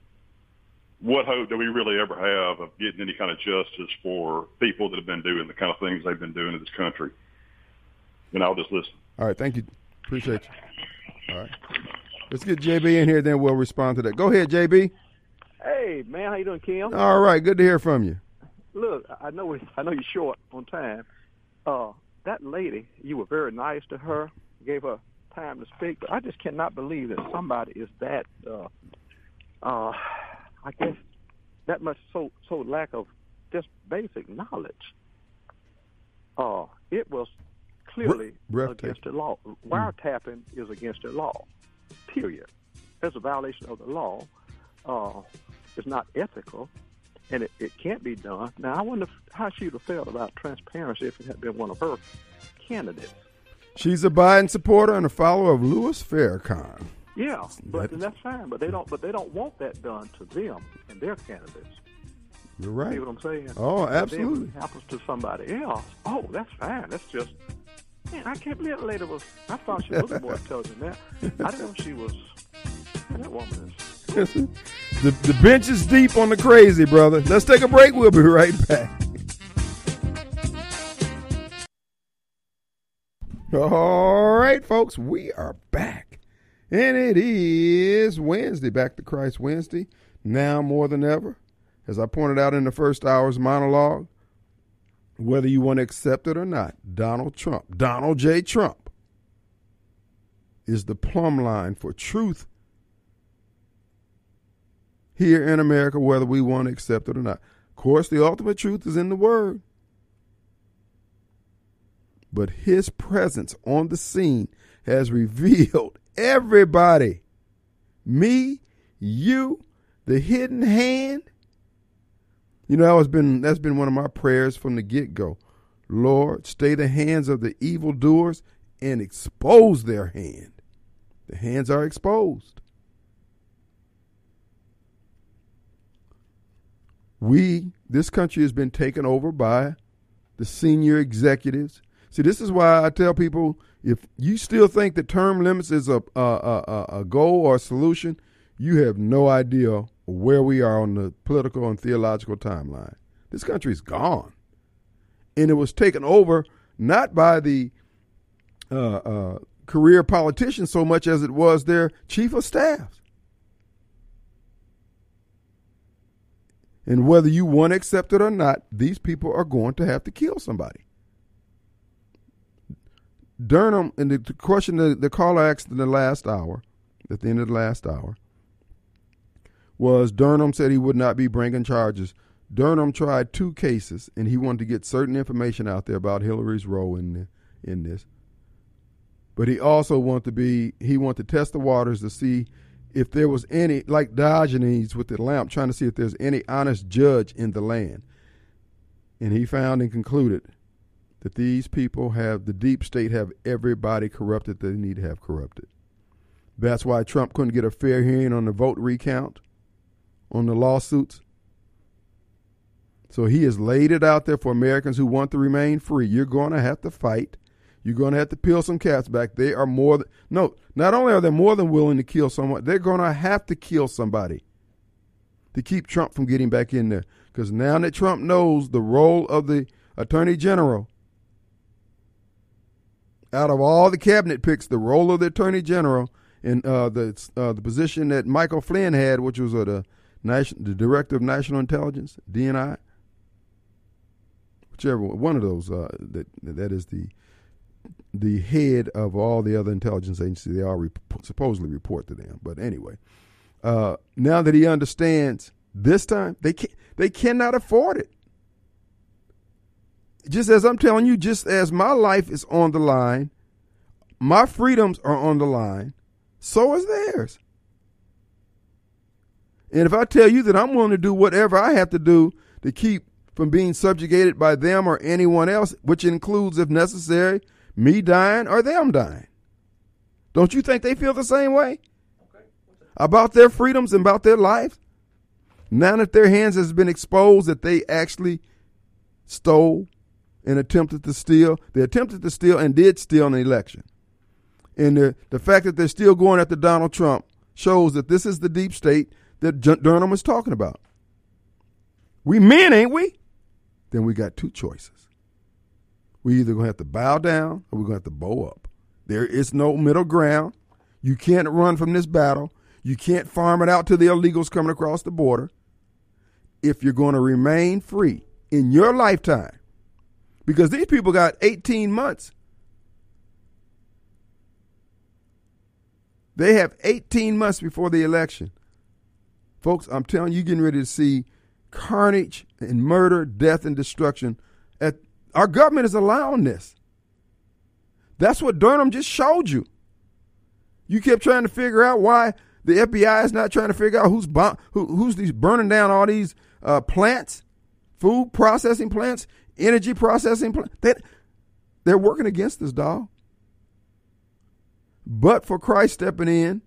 what hope do we really ever have of getting any kind of justice for people that have been doing the kind of things they've been doing in this country? And I'll just listen. All right, thank you. Appreciate you. All right. Let's get JB in here, then we'll respond to that. Go ahead, JB. Hey man, how you doing, Kim? All right, good to hear from you. Look, I know I know you're short on time. Uh, that lady, you were very nice to her, gave her time to speak, but I just cannot believe that somebody is that. Uh, uh, I guess that much so so lack of just basic knowledge. Uh, it was clearly against the law. Wiretapping is against the law. Period. That's a violation of the law. Uh, it's not ethical, and it, it can't be done. Now, I wonder how she would have felt about transparency if it had been one of her candidates. She's a Biden supporter and a follower of Louis Farrakhan. Yeah, but that's fine. But they don't. But they don't want that done to them and their candidates. You're right. See what I'm saying? Oh, absolutely. happens to somebody else, oh, that's fine. That's just. Man, I can't believe that lady was. I thought she was more intelligent that. I didn't know she was. man, That woman is. the, the bench is deep on the crazy, brother. Let's take a break. We'll be right back. All right, folks, we are back. And it is Wednesday, Back to Christ Wednesday, now more than ever. As I pointed out in the first hour's monologue, whether you want to accept it or not, Donald Trump, Donald J. Trump, is the plumb line for truth here in America, whether we want to accept it or not. Of course, the ultimate truth is in the Word. But his presence on the scene has revealed everybody me, you, the hidden hand. You know, that has been that's been one of my prayers from the get go. Lord, stay the hands of the evildoers and expose their hand. The hands are exposed. we this country has been taken over by the senior executives see this is why i tell people if you still think that term limits is a a, a, a goal or a solution you have no idea where we are on the political and theological timeline. This country is gone. And it was taken over not by the uh, uh, career politicians so much as it was their chief of staff. And whether you want to accept it or not, these people are going to have to kill somebody. Durham, and the, the question that the caller asked in the last hour, at the end of the last hour, was Durham said he would not be bringing charges. Durham tried two cases, and he wanted to get certain information out there about Hillary's role in in this. But he also wanted to be he wanted to test the waters to see if there was any, like Diogenes with the lamp, trying to see if there's any honest judge in the land. And he found and concluded that these people have, the deep state have everybody corrupted that they need to have corrupted. That's why Trump couldn't get a fair hearing on the vote recount, on the lawsuits. So he has laid it out there for Americans who want to remain free. You're going to have to fight. You're going to have to peel some cats back. They are more than, no, not only are they more than willing to kill someone, they're going to have to kill somebody to keep Trump from getting back in there. Because now that Trump knows the role of the attorney general, out of all the cabinet picks, the role of the attorney general and uh, the uh, the position that Michael Flynn had, which was uh, the nation, the director of national intelligence, DNI, whichever one, one of those uh, that that is the the head of all the other intelligence agencies. They all rep- supposedly report to them. But anyway, uh, now that he understands this time, they can they cannot afford it. Just as I'm telling you, just as my life is on the line, my freedoms are on the line, so is theirs. And if I tell you that I'm willing to do whatever I have to do to keep from being subjugated by them or anyone else, which includes, if necessary, me dying or them dying. Don't you think they feel the same way about their freedoms and about their lives? Now that their hands has been exposed that they actually stole and attempted to steal, they attempted to steal and did steal an election. And the, the fact that they're still going after Donald Trump shows that this is the deep state that Durham was talking about. We men, ain't we? Then we got two choices. We either gonna have to bow down or we're gonna have to bow up. There is no middle ground. You can't run from this battle. You can't farm it out to the illegals coming across the border. If you're going to remain free in your lifetime, because these people got 18 months. They have 18 months before the election. Folks, I'm telling you, getting ready to see carnage and murder, death, and destruction. At our government is allowing this. That's what Durham just showed you. You kept trying to figure out why The FBI is not trying to figure out who's bomb, who, who's these burning down all these uh, plants, food processing plants, energy processing plants. They, they're working against this, dog. But for Christ stepping in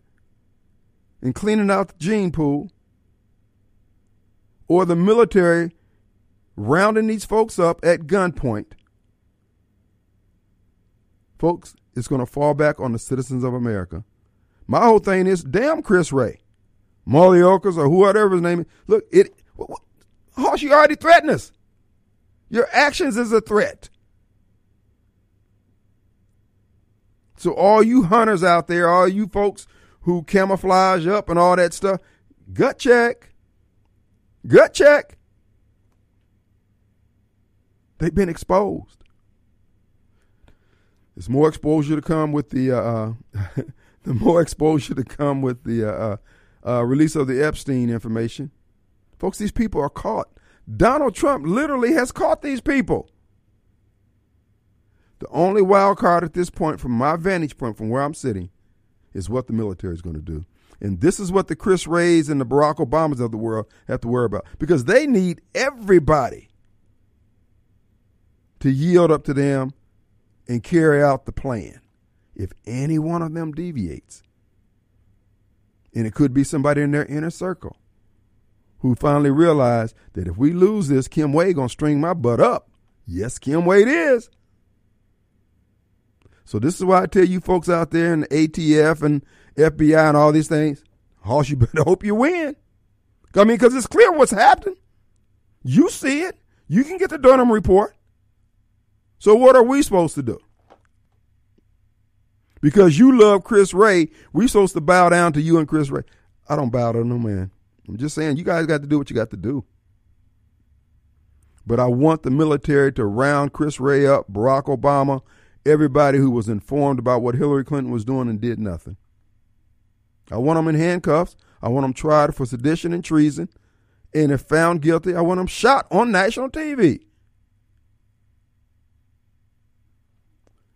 and cleaning out the gene pool, or the military rounding these folks up at gunpoint, folks, it's going to fall back on the citizens of America. My whole thing is, damn Chris Wray, Mayorkas, or whoever his name is. Look, it, what, what, Hoss, you already threatened us. Your actions is a threat. So all you hunters out there, all you folks who camouflage up and all that stuff, gut check. Gut check. They've been exposed. There's more exposure to come with the uh, the more exposure to come with the uh, uh, release of the Epstein information. Folks, these people are caught. Donald Trump literally has caught these people. The only wild card at this point, from my vantage point, from where I'm sitting, is what the military is going to do. And this is what the Chris Wrays and the Barack Obamas of the world have to worry about because they need everybody to yield up to them and carry out the plan. If any one of them deviates, and it could be somebody in their inner circle who finally realized that if we lose this, Kim Wade gonna string my butt up. Yes, Kim Wade is. So this is why I tell you folks out there in the ATF and FBI and all these things, Hoss, you better hope you win. I mean, because it's clear what's happening. You see it. You can get the Durham report. So what are we supposed to do? Because you love Chris Wray, we supposed to bow down to you and Chris Wray. I don't bow to no man. I'm just saying you guys got to do what you got to do. But I want the military to round Chris Wray up, Barack Obama, everybody who was informed about what Hillary Clinton was doing and did nothing. I want them in handcuffs. I want them tried for sedition and treason. And if found guilty, I want them shot on national TV.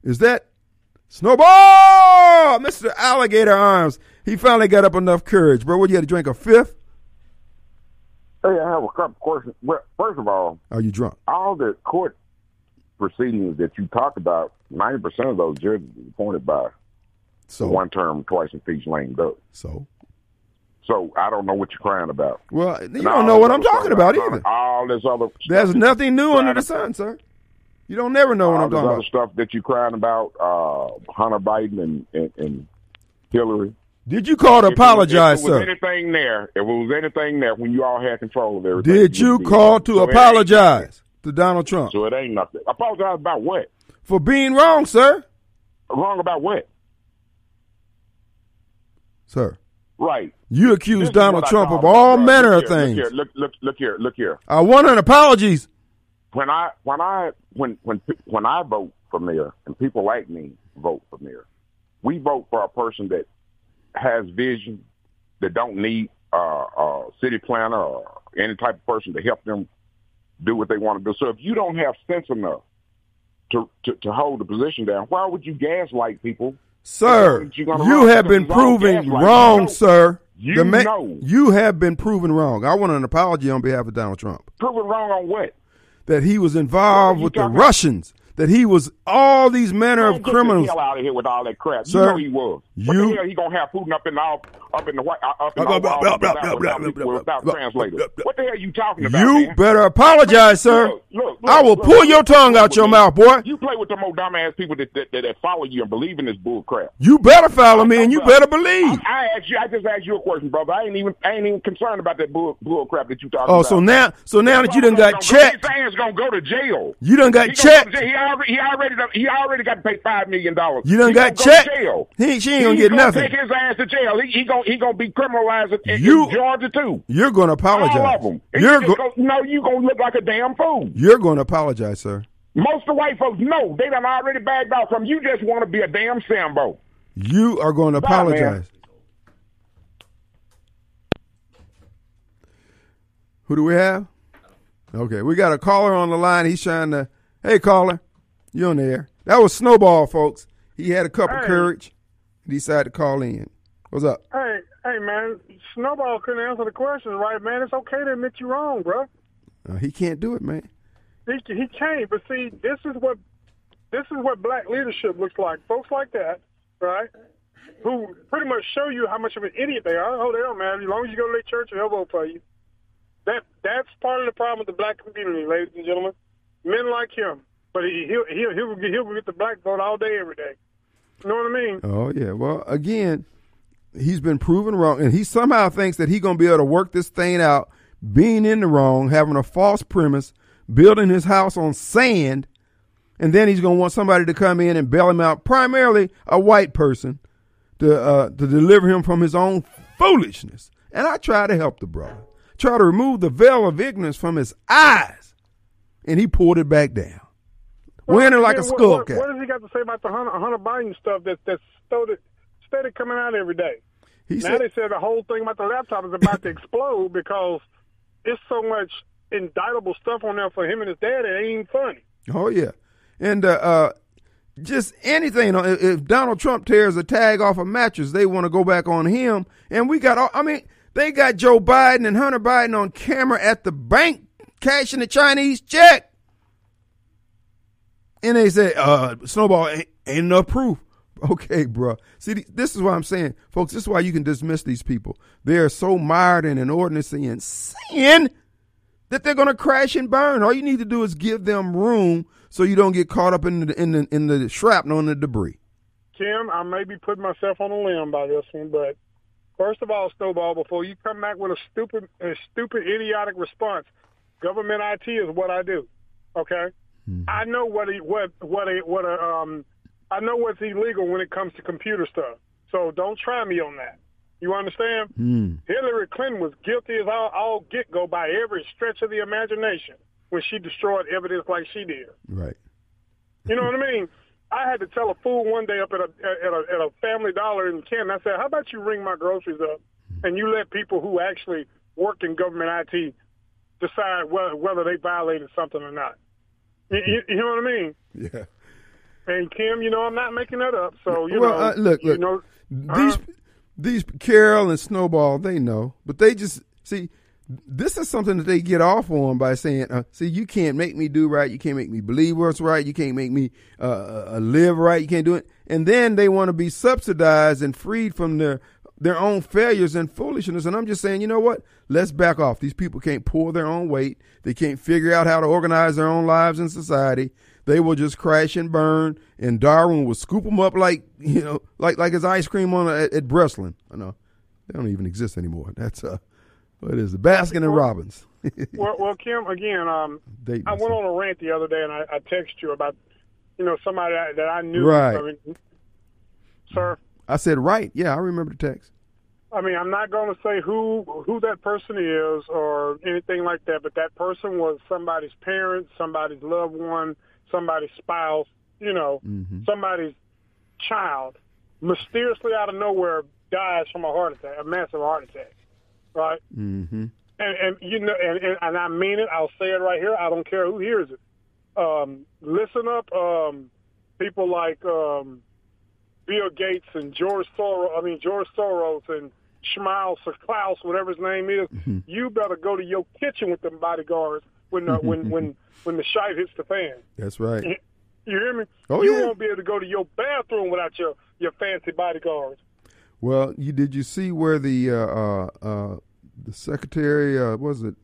Is that Snowball? Mr. Alligator Arms. He finally got up enough courage, bro. What, you had to drink a fifth? Hey, I have a couple questions. Well, first of all, Are you drunk? all the court proceedings that you talk about, ninety percent of those judges are appointed by So, one term, twice impeached lame duck. so. So I don't know what you're crying about. Well, you And don't know what I'm talking about either. All this other There's nothing new under the sun, sir. You don't never know what I'm talking other about. stuff that you're crying about, uh, Hunter Biden and, and, and Hillary. Did you call to If apologize, if it was sir? anything there, if it was anything there when you all had control of everything. Did you call to So apologize to Donald Trump So it ain't nothing. Apologize about what? for being wrong, sir? Wrong about what? Sir, Right. you is Donald Trump of all manner Look of things. Look here, look, look, look here, look here. I want an apologies. When I when I when when when I vote for mayor and people like me vote for mayor, we vote for a person that has vision, that don't need uh, a city planner or any type of person to help them do what they want to do. So if you don't have sense enough to to, to hold the position down, why would you gaslight people? Sir, you have been because it's all proven wrong, sir. you ma- know. you have been proven wrong. I want an apology on behalf of Donald Trump Proven wrong on what? that he was involved with the? Russians, that he was all these manner Man, of get criminals. the hell out of here with all that crap. Sir, you know he was. What you- the hell he gonna have Putin up in the up in the white uh, up in the blah, Oval blah, Office blah, without, blah, without, blah, blah, without blah, translators? What the hell are you talking about? You man? better apologize, sir. Look, look, look, I will pull your tongue out your mouth, boy. You play with them old dumbass people that that, that, that follow you and believe in this bull crap. You better follow me, and you better believe. I, I asked you. I just asked you a question, brother. I ain't even. I ain't even concerned about that bull, bull crap that you talking Oh, about. Oh, so now, so now that you done got checked, His ass gonna go to jail. you done got He gonna go to checked. He already, he already, he already got to pay five million dollars. You done got gonna go to checked. jail. He she ain't gonna get gonna nothing. Take his ass to jail. He, he gonna he gonna be criminalized in, You- in Georgia too. You're gonna apologize. All of them. You're go- go, no, you gonna look like a damn fool. you're gonna apologize, sir. Most of the white folks know they done already bagged off from you. Just want to be a damn Sambo. You are going to Bye, man. apologize. Who do we have? Okay, we got a caller on the line. He's trying to. Hey, caller, you on the air? That was Snowball, folks. He had a cup of courage. Decided to call in. What's up? Hey, Hey man, Snowball couldn't answer the question right, man. It's okay to admit you're wrong, bro. Uh, he can't do it, man. He he can't. But see, this is what this is what black leadership looks like. Folks like that, right? Who pretty much show you how much of an idiot they are. Oh, they don't matter. As long as you go to their church, they'll vote for you. That that's part of the problem with the black community, ladies and gentlemen. Men like him, but he, he'll he'll he'll he'll get the black vote all day, every day. You know what I mean? Oh yeah. Well, again, he's been proven wrong, and he somehow thinks that he's gonna be able to work this thing out, being in the wrong, having a false premise, building his house on sand, and then he's gonna want somebody to come in and bail him out, primarily a white person, to uh, to deliver him from his own foolishness. And I try to help the brother, try to remove the veil of ignorance from his eyes, and he pulled it back down, winning like a What- skull what, does he got to say about the Hunter, Hunter Biden stuff that, that's steady, steady coming out every day? He now said, they said the whole thing about the laptop is about to explode because it's so much indictable stuff on there for him and his dad. It ain't even funny. Oh yeah, and uh, uh, just anything. If, if Donald Trump tears a tag off a mattress, they want to go back on him. And we got. all I mean, they got Joe Biden and Hunter Biden on camera at the bank cashing the Chinese check, and they say, "Uh, Snowball ain't, ain't enough proof." Okay, bro. See, this is what I'm saying, folks. This is why you can dismiss these people. They are so mired in an ordinancy and sin that they're going to crash and burn. All you need to do is give them room so you don't get caught up in the in the in the shrapnel and the debris. Kim, I may be putting myself on a limb by this one, but first of all, Snowball, before you come back with a stupid, a stupid, idiotic response, government IT is what I do. Okay, I know what he, what what a what a um, I know what's illegal when it comes to computer stuff. So don't try me on that. You understand? Mm. Hillary Clinton was guilty as all, all get go by every stretch of the imagination when she destroyed evidence like she did. Right. You know what I mean? I had to tell a fool one day up at a at a, at a Family Dollar in Canton. I said, "How about you ring my groceries up and you let people who actually work in government IT decide whether whether they violated something or not." You, you, you know what I mean? Yeah. And Kim, you know, I'm not making that up. So you well, know, uh, look, you look. know, these uh, these Carol and Snowball, they know, but they just see. This is something that they get off on by saying, uh, "See, you can't make me do right. You can't make me believe what's right. You can't make me uh, uh, live right. You can't do it." And then they want to be subsidized and freed from their their own failures and foolishness. And I'm just saying, you know what? Let's back off. These people can't pull their own weight. They can't figure out how to organize their own lives in society. They will just crash and burn. And Darwin will scoop them up like you know, like like his ice cream on at, at Breslin. I know they don't even exist anymore. That's uh, what is it? Baskin and Robbins. well, well, Kim, again, um, They- I went on a rant the other day, and I, I texted you about, you know, somebody that, that I knew. Right. I mean, sir, I said right. Yeah, I remember the text. I mean, I'm not going to say who who that person is or anything like that, but that person was somebody's parent, somebody's loved one, somebody's spouse, you know, Mm-hmm. somebody's child, mysteriously out of nowhere dies from a heart attack, a massive heart attack, right? Mm-hmm. and, and you know, and, and, and I mean it. I'll say it right here. I don't care who hears it. Um, listen up, um, people like um, Bill Gates and George Soros. I mean George Soros and Schmiles or Klaus, whatever his name is. You better go to your kitchen with them bodyguards when uh, when when when the shite hits the fan. That's right. You hear me? Oh, you yeah. won't be able to go to your bathroom without your your fancy bodyguards. Well, you did you see where the uh, uh, uh, the secretary uh, was it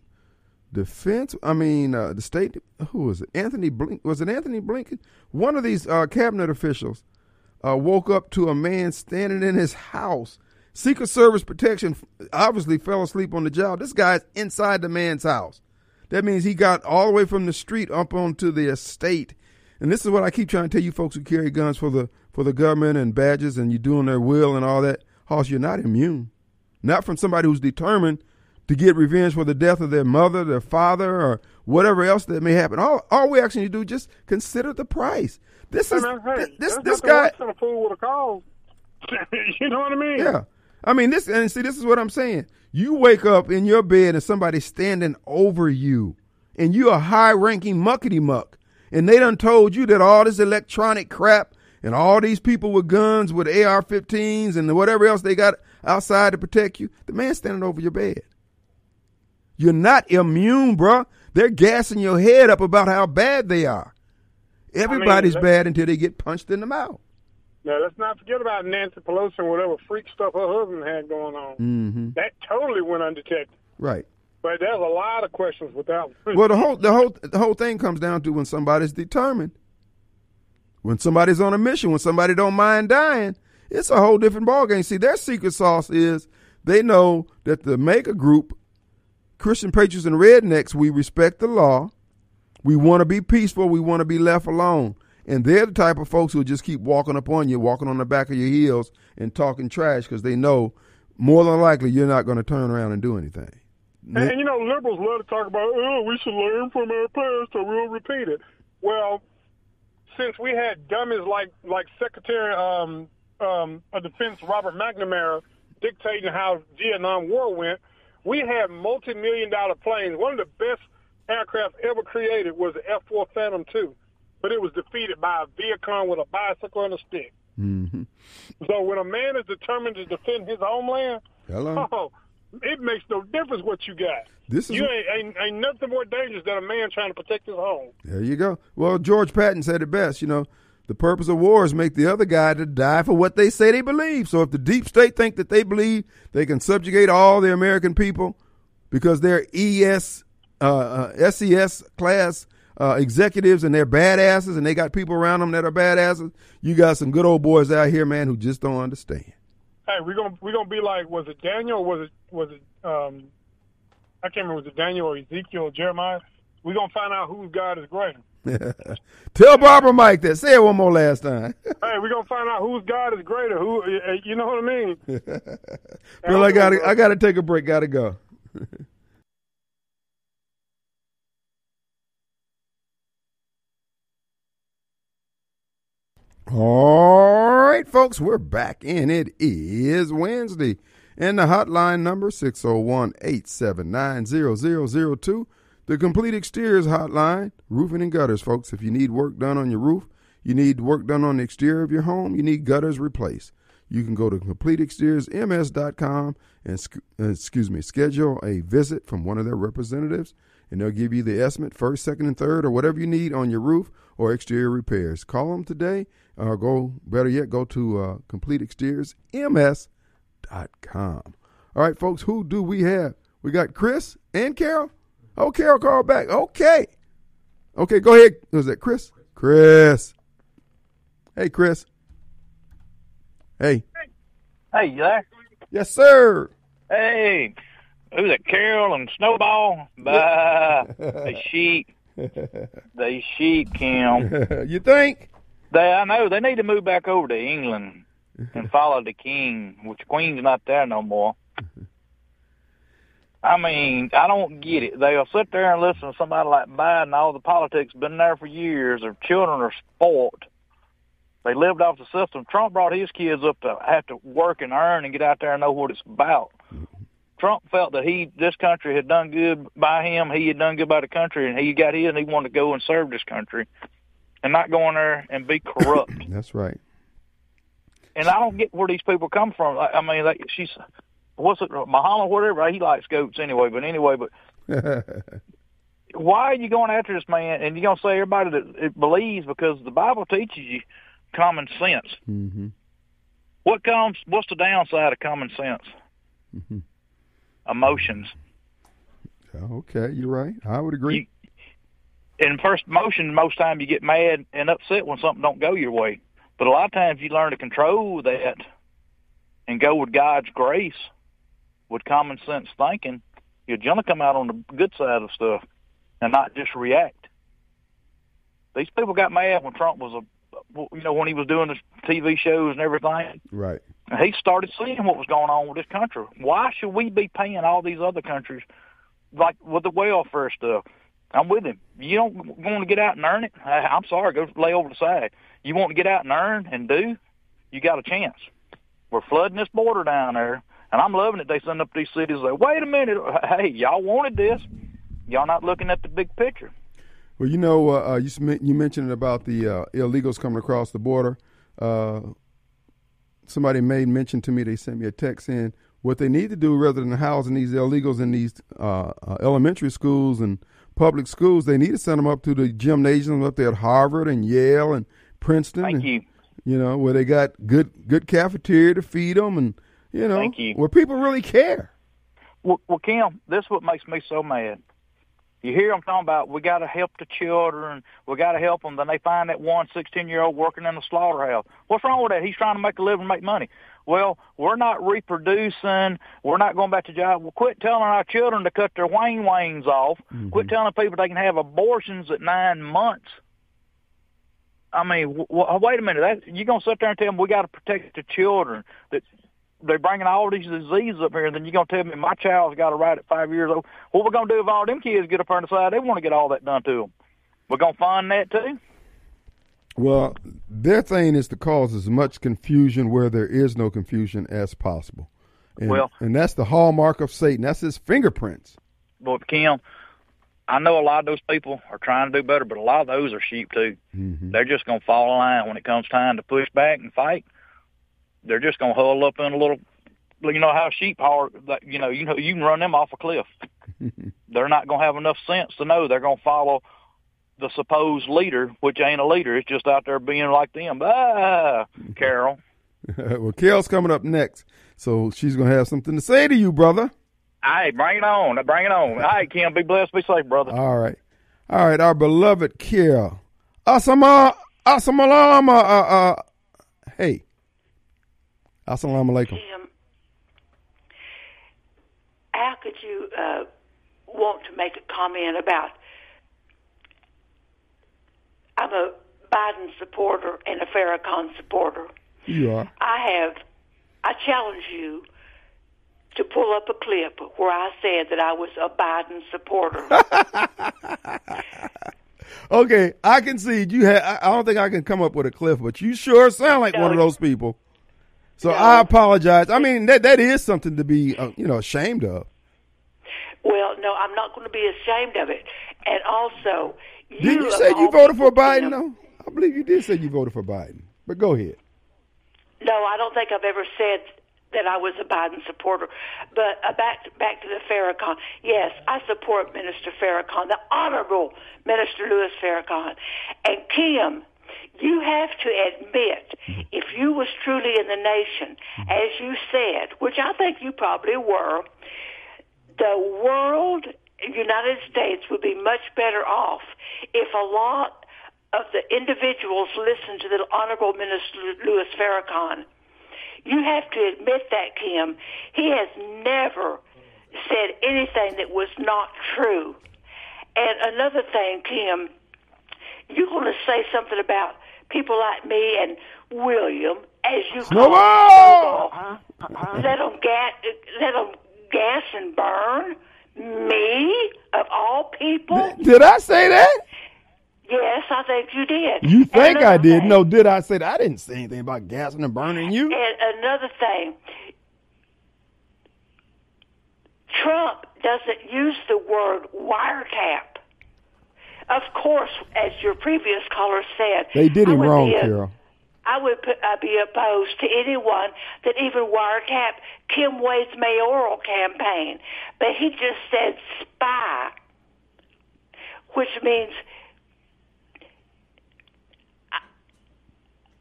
defense? I mean, uh, the state. Who was it? Anthony Blink. Was it Antony Blinken? One of these uh, cabinet officials uh, woke up to a man standing in his house. Secret Service protection obviously fell asleep on the job. This guy's inside the man's house. That means he got all the way from the street up onto the estate. And this is what I keep trying to tell you folks who carry guns for the for the government and badges and you're doing their will and all that. Hoss, you're not immune. Not from somebody who's determined to get revenge for the death of their mother, their father, or whatever else that may happen. All all we actually need to do just consider the price. This is man, hey, this this guy a fool with a cause. you know what I mean? yeah. I mean this and see this is what I'm saying. You wake up in your bed and somebody's standing over you and you a high ranking muckety muck. And they done told you that all this electronic crap and all these people with guns, with AR-15s and whatever else they got outside to protect you, the man standing over your bed. You're not immune, bruh. They're gassing your head up about how bad they are. Everybody's that- bad until they get punched in the mouth. Now let's not forget about Nancy Pelosi and whatever freak stuff her husband had going on. hmm That totally went undetected. Right. But there's a lot of questions with that one. Well, the whole the whole the whole thing comes down to when somebody's determined, when somebody's on a mission, when somebody don't mind dying. It's a whole different ballgame. See, their secret sauce is they know that the mega group, Christian Patriots and Rednecks, we respect the law. We want to be peaceful. We want to be left alone. And they're the type of folks who just keep walking up on you, walking on the back of your heels and talking trash because they know more than likely you're not going to turn around and do anything. And, and you know, liberals love to talk about, oh, we should learn from our past or we'll repeat it. Well, since we had dummies like like Secretary um, um, of Defense Robert McNamara dictating how Vietnam War went, we had multi-million dollar planes. One of the best aircraft ever created was the F-4 Phantom II, but it was defeated by a Vietcong with a bicycle and a stick. hmm So when a man is determined to defend his homeland, Hello. oh, it makes no difference what you got. This is You ain't, ain't, ain't nothing more dangerous than a man trying to protect his home. There you go. Well, George Patton said it best. You know, the purpose of war is make the other guy to die for what they say they believe. So if the deep state think that they believe they can subjugate all the American people because they're ES, uh, uh, SES class uh, executives and they're badasses and they got people around them that are badasses, you got some good old boys out here, man, who just don't understand. Hey, we're gonna we're gonna be like, was it Daniel? Or was it was it? Um, I can't remember. Was it Daniel or Ezekiel or Jeremiah? We're gonna find out whose God is greater. Tell Barbara Mike that. Say it one more last time. hey, we're gonna find out whose God is greater. Who uh, you know what I mean? Bill, I gotta, I gotta take a break. Gotta go. All right, folks, we're back, and it is Wednesday. And the hotline number 601 879 0002. The Complete Exteriors Hotline, roofing and gutters, folks. If you need work done on your roof, you need work done on the exterior of your home, you need gutters replaced. You can go to CompleteExteriorsMS.com and, uh, excuse me, schedule a visit from one of their representatives, and they'll give you the estimate, first, second, and third, or whatever you need on your roof or exterior repairs. Call them today, or go, better yet, go to uh, CompleteExteriorsMS.com. All right, folks, who do we have? We got Chris and Carol. Oh, Carol called back. Okay. Okay, go ahead. Was that Chris? Chris. Hey, Chris. Hey. Hey, you there? Yes, sir. Hey, who's it? Carol and Snowball? Bah, they sheep. They sheep, Kim. you think? They, I know they need to move back over to England and follow the king, which the queen's not there no more. I mean, I don't get it. They'll sit there and listen to somebody like Biden. All the politics been there for years. Their children are spoiled. They lived off the system. Trump brought his kids up to have to work and earn and get out there and know what it's about. Trump felt that he this country had done good by him, he had done good by the country, and he got his and he wanted to go and serve this country, and not go in there and be corrupt. That's right. and I don't get where these people come from. I, I mean, like she's what's it, Muhammad, whatever. He likes goats anyway. But anyway, but why are you going after this man? And you're gonna say everybody that it believes because the Bible teaches you common sense. hmm What comes? What's the downside of common sense? hmm Emotions. Okay, you're right. I would agree. in first motion, most time you get mad and upset when something don't go your way. But a lot of times you learn to control that and go with God's grace, with common sense thinking. You're gonna come out on the good side of stuff and not just react. These people got mad when Trump was a, you know, when he was doing the TV shows and everything. right. And he started seeing what was going on with this country. Why should we be paying all these other countries, like with the welfare stuff? I'm with him. You don't want to get out and earn it? I- I'm sorry, go lay over the side. You want to get out and earn and do? You got a chance. We're flooding this border down there, and I'm loving it. They send up these cities like, wait a minute, hey, y'all wanted this. Y'all not looking at the big picture. Well, you know, uh, uh, you you mentioned about the uh, illegals coming across the border. uh, somebody made mention to me. They sent me a text saying what they need to do rather than housing these illegals in these uh, uh, elementary schools and public schools, they need to send them up to the gymnasiums up there at Harvard and Yale and Princeton. Thank and, you. You know where they got good good cafeteria to feed them, and you know Thank you. where people really care. Well, well, Kim, this is what makes me so mad. You hear them talking about we got to help the children, we got to help them. Then they find that one 16 year old working in a slaughterhouse. What's wrong with that? He's trying to make a living, make money. Well, we're not reproducing. We're not going back to job. Well, quit telling our children to cut their wang wangs off. Mm-hmm. Quit telling people they can have abortions at nine months. I mean, w- w- wait a minute. That, you gonna sit there and tell them we got to protect the children? That they're bringing all these diseases up here, and then you're gonna tell me my child's got a right at five years old? What we gonna do if all them kids get up there and decide they want to get all that done to them? We're gonna find that too. Well, their thing is to cause as much confusion where there is no confusion as possible. And, Well- and that's the hallmark of Satan. That's his fingerprints. But Kim, I know a lot of those people are trying to do better, but a lot of those are sheep too. Mm-hmm. They're just gonna fall in line when it comes time to push back and fight. They're just gonna huddle up in a little. You know how sheep are. You know, you know, you can run them off a cliff. they're not gonna have enough sense to know they're gonna follow the supposed leader, which ain't a leader. It's just out there being like them. Ah, Carol. well, Kel's coming up next, so she's gonna have something to say to you, brother. Hey, bring it on. Bring it on. Hey, Kim, be blessed, be safe, brother. All right, all right, our beloved Kel. Assalamu, assalamu, uh, uh, hey, assalamu alaikum. Kim, how could you uh, want to make a comment about? I'm a Biden supporter and a Farrakhan supporter. You are. I have, I challenge you to pull up a clip where I said that I was a Biden supporter. Okay, I can see you. Had, I I don't think I can come up with a clip, but you sure sound like one of those people. So I apologize. I mean, that that is something to be, uh, you know, ashamed of. well, no, I'm not going to be ashamed of it. And also, you Did you say you voted for Biden? Though I believe you did say you voted for Biden. But go ahead. No, I don't think I've ever said that I was a Biden supporter. But uh, back back to the Farrakhan. Yes, I support Minister Farrakhan, the Honorable Minister Louis Farrakhan. And Kim, you have to admit, mm-hmm. if you was truly in the nation, mm-hmm. as you said, which I think you probably were, the world, United States, would be much better off if a lot of the individuals listened to the Honorable Minister Louis Farrakhan. You have to admit that, Kim. He has never said anything that was not true. And another thing, Kim, you're going to say something about people like me and William, as you call Snowball! Snowball. Let them gas, let 'em gas and burn me of all people. Did I say that? Yes, I think you did. You think I did? thing- No, did I say that? I didn't say anything about gassing and burning you. And another thing, Trump doesn't use the word wiretap. Of course, as your previous caller said, They did him wrong, a- Carol. I would put, uh, be opposed to anyone that even wiretap Kim Wade's mayoral campaign. But he just said spy, which means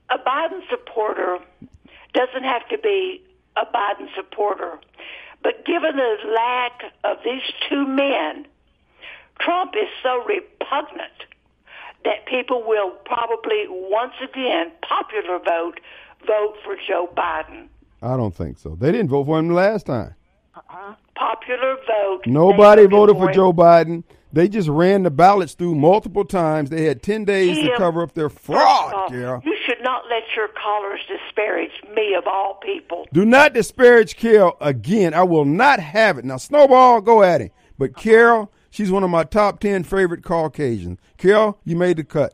a Biden supporter doesn't have to be a Biden supporter. But given the lack of these two men, Trump is so repugnant that people will probably once again, popular vote, vote for Joe Biden. I don't think so. They didn't vote for him last time. Uh-huh. Popular vote. Nobody voted voted for. Joe Biden. They just ran the ballots through multiple times. They had ten days to cover up their fraud, Carol. You should not let your callers disparage me of all people. Do not disparage Carol again. I will not have it. Now, Snowball, go at him. But uh-huh. Carol, she's one of my top 10 favorite Caucasians. Carol, you made the cut.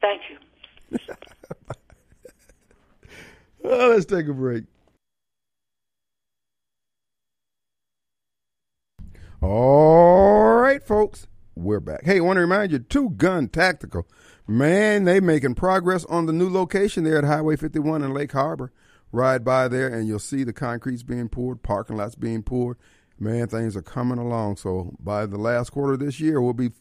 Thank you. Oh, let's take a break. All right, folks, we're back. Hey, I want to remind you, Two Gun Tactical Man, they making progress on the new location there at Highway 51 in Lake Harbor. Ride by there and you'll see the concrete's being poured, parking lots being poured. Man, things are coming along. So by the last quarter of this year, we'll be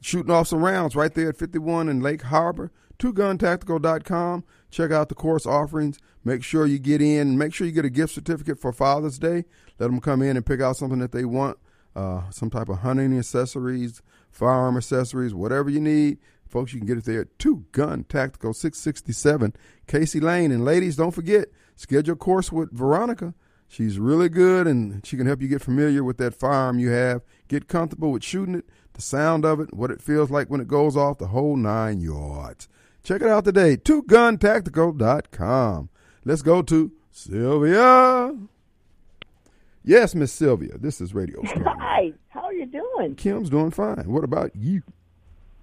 shooting off some rounds right there at 51 in Lake Harbor. TwoGunTactical.com. Check out the course offerings. Make sure you get in. Make sure you get a gift certificate for Father's Day. Let them come in and pick out something that they want. Uh, some type of hunting accessories, firearm accessories, whatever you need. Folks, you can get it there at Two Gun Tactical 667 Casey Lane. And ladies, don't forget, schedule a course with Veronica. She's really good and she can help you get familiar with that firearm you have, get comfortable with shooting it, the sound of it, what it feels like when it goes off, the whole nine yards. Check it out today, twoguntactical.com. Let's go to Sylvia. Yes, Miss Sylvia. This is Radio Star. Hi, how are you doing? Kim's doing fine. What about you?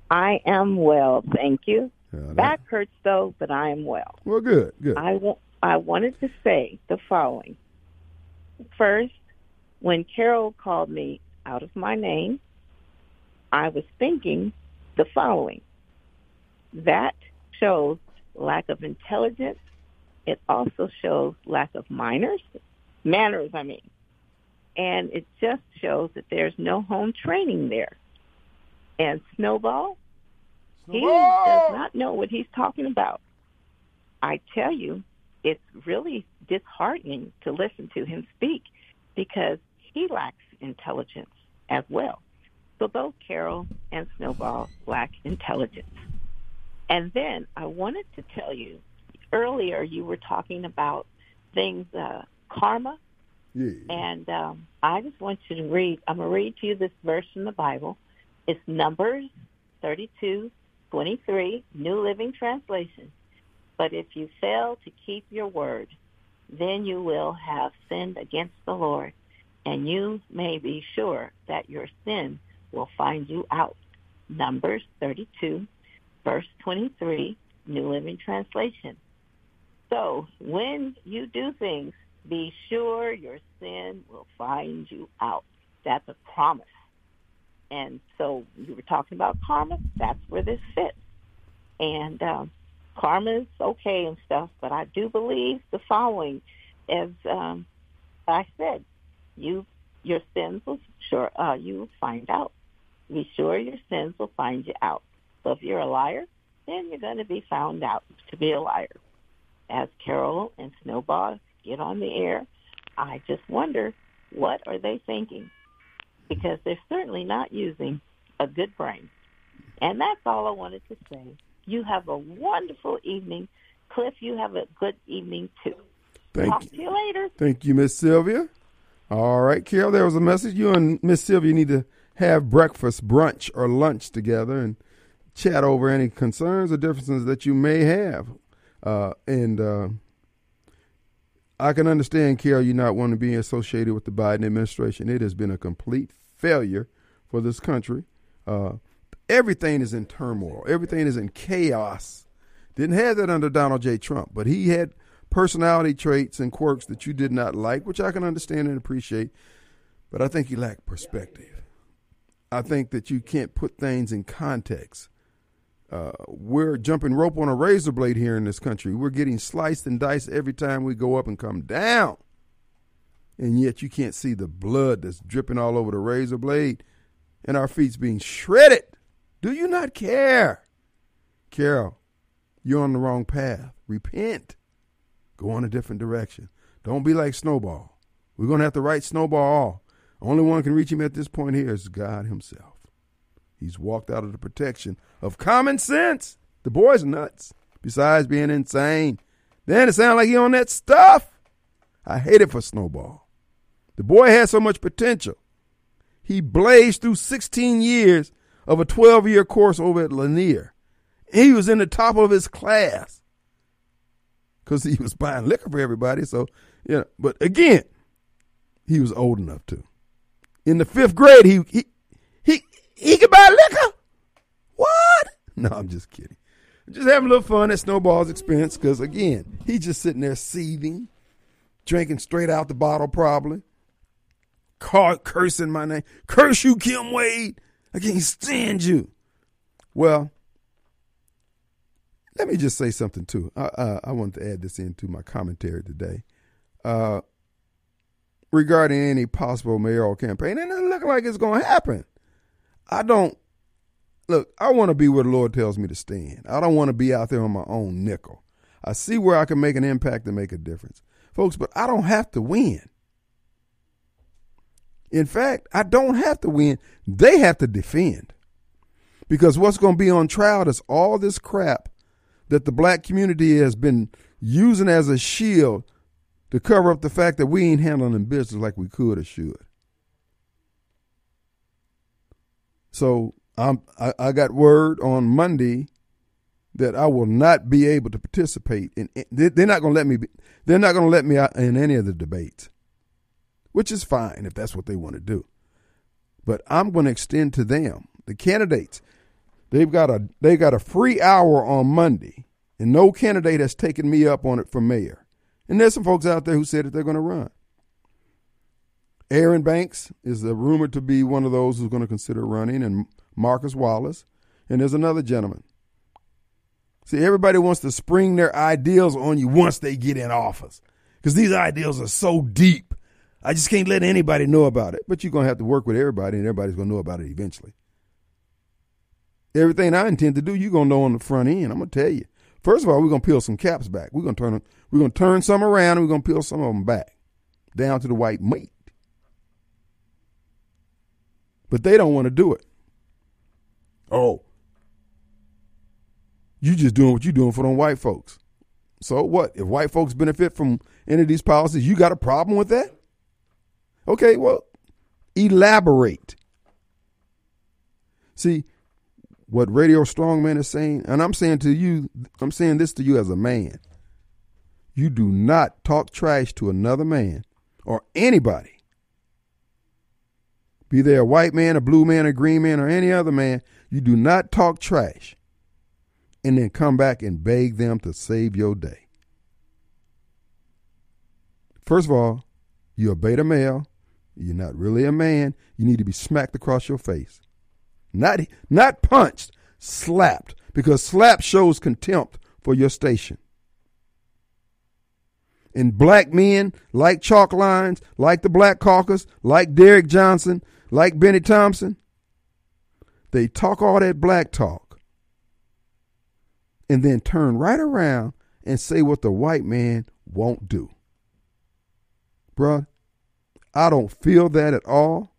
I am well, thank you. That- Back hurts though, but I am well. well, good, good. I wa- I wanted to say the following. First, when Carol called me out of my name, I was thinking the following. That shows lack of intelligence. It also shows lack of manners, manners, I mean. And it just shows that there's no home training there. And Snowball, he does not know what he's talking about. I tell you, it's really disheartening to listen to him speak because he lacks intelligence as well. So both Carol and Snowball lack intelligence. And then I wanted to tell you earlier you were talking about things, uh, karma, Yeah. and um, I just want you to read. I'm going to read to you this verse from the Bible. It's Numbers 32, 23, New Living Translation. But if you fail to keep your word, then you will have sinned against the Lord, and you may be sure that your sin will find you out. Numbers 32, verse 23, New Living Translation. So when you do things, be sure your sin will find you out. That's a promise. And so you were talking about karma. That's where this fits. And um, karma is okay and stuff, but I do believe the following: as um, I said, you your sins will sure uh, you will find out. Be sure your sins will find you out. So if you're a liar, then you're going to be found out to be a liar. As Carol and Snowball get on the air, I just wonder what are they thinking because they're certainly not using a good brain. And that's all I wanted to say. You have a wonderful evening. Cliff, you have a good evening too. Thank Talk you. to you later. Thank you, Miss Sylvia. All right, Carol, there was a message. You and Miss Sylvia need to have breakfast, brunch, or lunch together and chat over any concerns or differences that you may have. Uh, and uh, I can understand, Carol, you not wanting to be associated with the Biden administration. It has been a complete failure for this country. Uh, everything is in turmoil. Everything is in chaos. Didn't have that under Donald J. Trump, but he had personality traits and quirks that you did not like, which I can understand and appreciate. But I think he lacked perspective. I think that you can't put things in context. Uh, we're jumping rope on a razor blade here in this country. We're getting sliced and diced every time we go up and come down. And yet you can't see the blood that's dripping all over the razor blade and our feet's being shredded. Do you not care? Carol, you're on the wrong path. Repent. Go on a different direction. Don't be like Snowball. We're going to have to write Snowball off. Only one can reach him at this point here is God himself. He's walked out of the protection of common sense. The boy's nuts, besides being insane. Then it sounds like he on that stuff. I hate it for Snowball. The boy had so much potential. He blazed through 16 years of a 12 year course over at Lanier. He was in the top of his class because he was buying liquor for everybody. So, yeah. But again, he was old enough to. In the fifth grade, he he he he could buy liquor. What? No, I'm just kidding. Just having a little fun at Snowball's expense because again, he's just sitting there seething, drinking straight out the bottle, probably. Cursing my name. Curse you, Kim Wade. I can't stand you. Well, let me just say something too. I, uh, I want to add this into my commentary today uh, regarding any possible mayoral campaign, and it looks like it's going to happen. I don't look. I want to be where the Lord tells me to stand. I don't want to be out there on my own nickel. I see where I can make an impact and make a difference, folks. But I don't have to win. In fact, I don't have to win. They have to defend. Because what's going to be on trial is all this crap that the black community has been using as a shield to cover up the fact that we ain't handling business like we could or should. So I'm, I, I got word on Monday that I will not be able to participate in. They're not going to let me. Be, they're not going to let me in any of the debates, which is fine if that's what they want to do. But I'm going to extend to them, the candidates. They've got a they got a free hour on Monday, and no candidate has taken me up on it for mayor. And there's some folks out there who said that they're going to run. Aaron Banks is rumored to be one of those who's going to consider running, and Marcus Wallace, and there's another gentleman. See, everybody wants to spring their ideals on you once they get in office, because these ideals are so deep. I just can't let anybody know about it. But you're going to have to work with everybody, and everybody's going to know about it eventually. Everything I intend to do, you're gonna know on the front end. I'm gonna tell you. First of all, we're gonna peel some caps back. We're gonna turn them, we're gonna turn some around and we're gonna peel some of them back. Down to the white meat. But they don't want to do it. Oh. You just doing what you're doing for them white folks. So what? If white folks benefit from any of these policies, you got a problem with that? Okay, well, elaborate. See, what Radio Strongman is saying, and I'm saying to you, I'm saying this to you as a man. You do not talk trash to another man or anybody. Be they a white man, a blue man, a green man, or any other man, you do not talk trash and then come back and beg them to save your day. First of all, you're a beta male. You're not really a man. You need to be smacked across your face. Not, not punched, slapped, because slap shows contempt for your station. And black men, like chalk lines, like the Black Caucus, like Derrick Johnson, like Bennie Thompson, they talk all that black talk and then turn right around and say what the white man won't do. Bruh, I don't feel that at all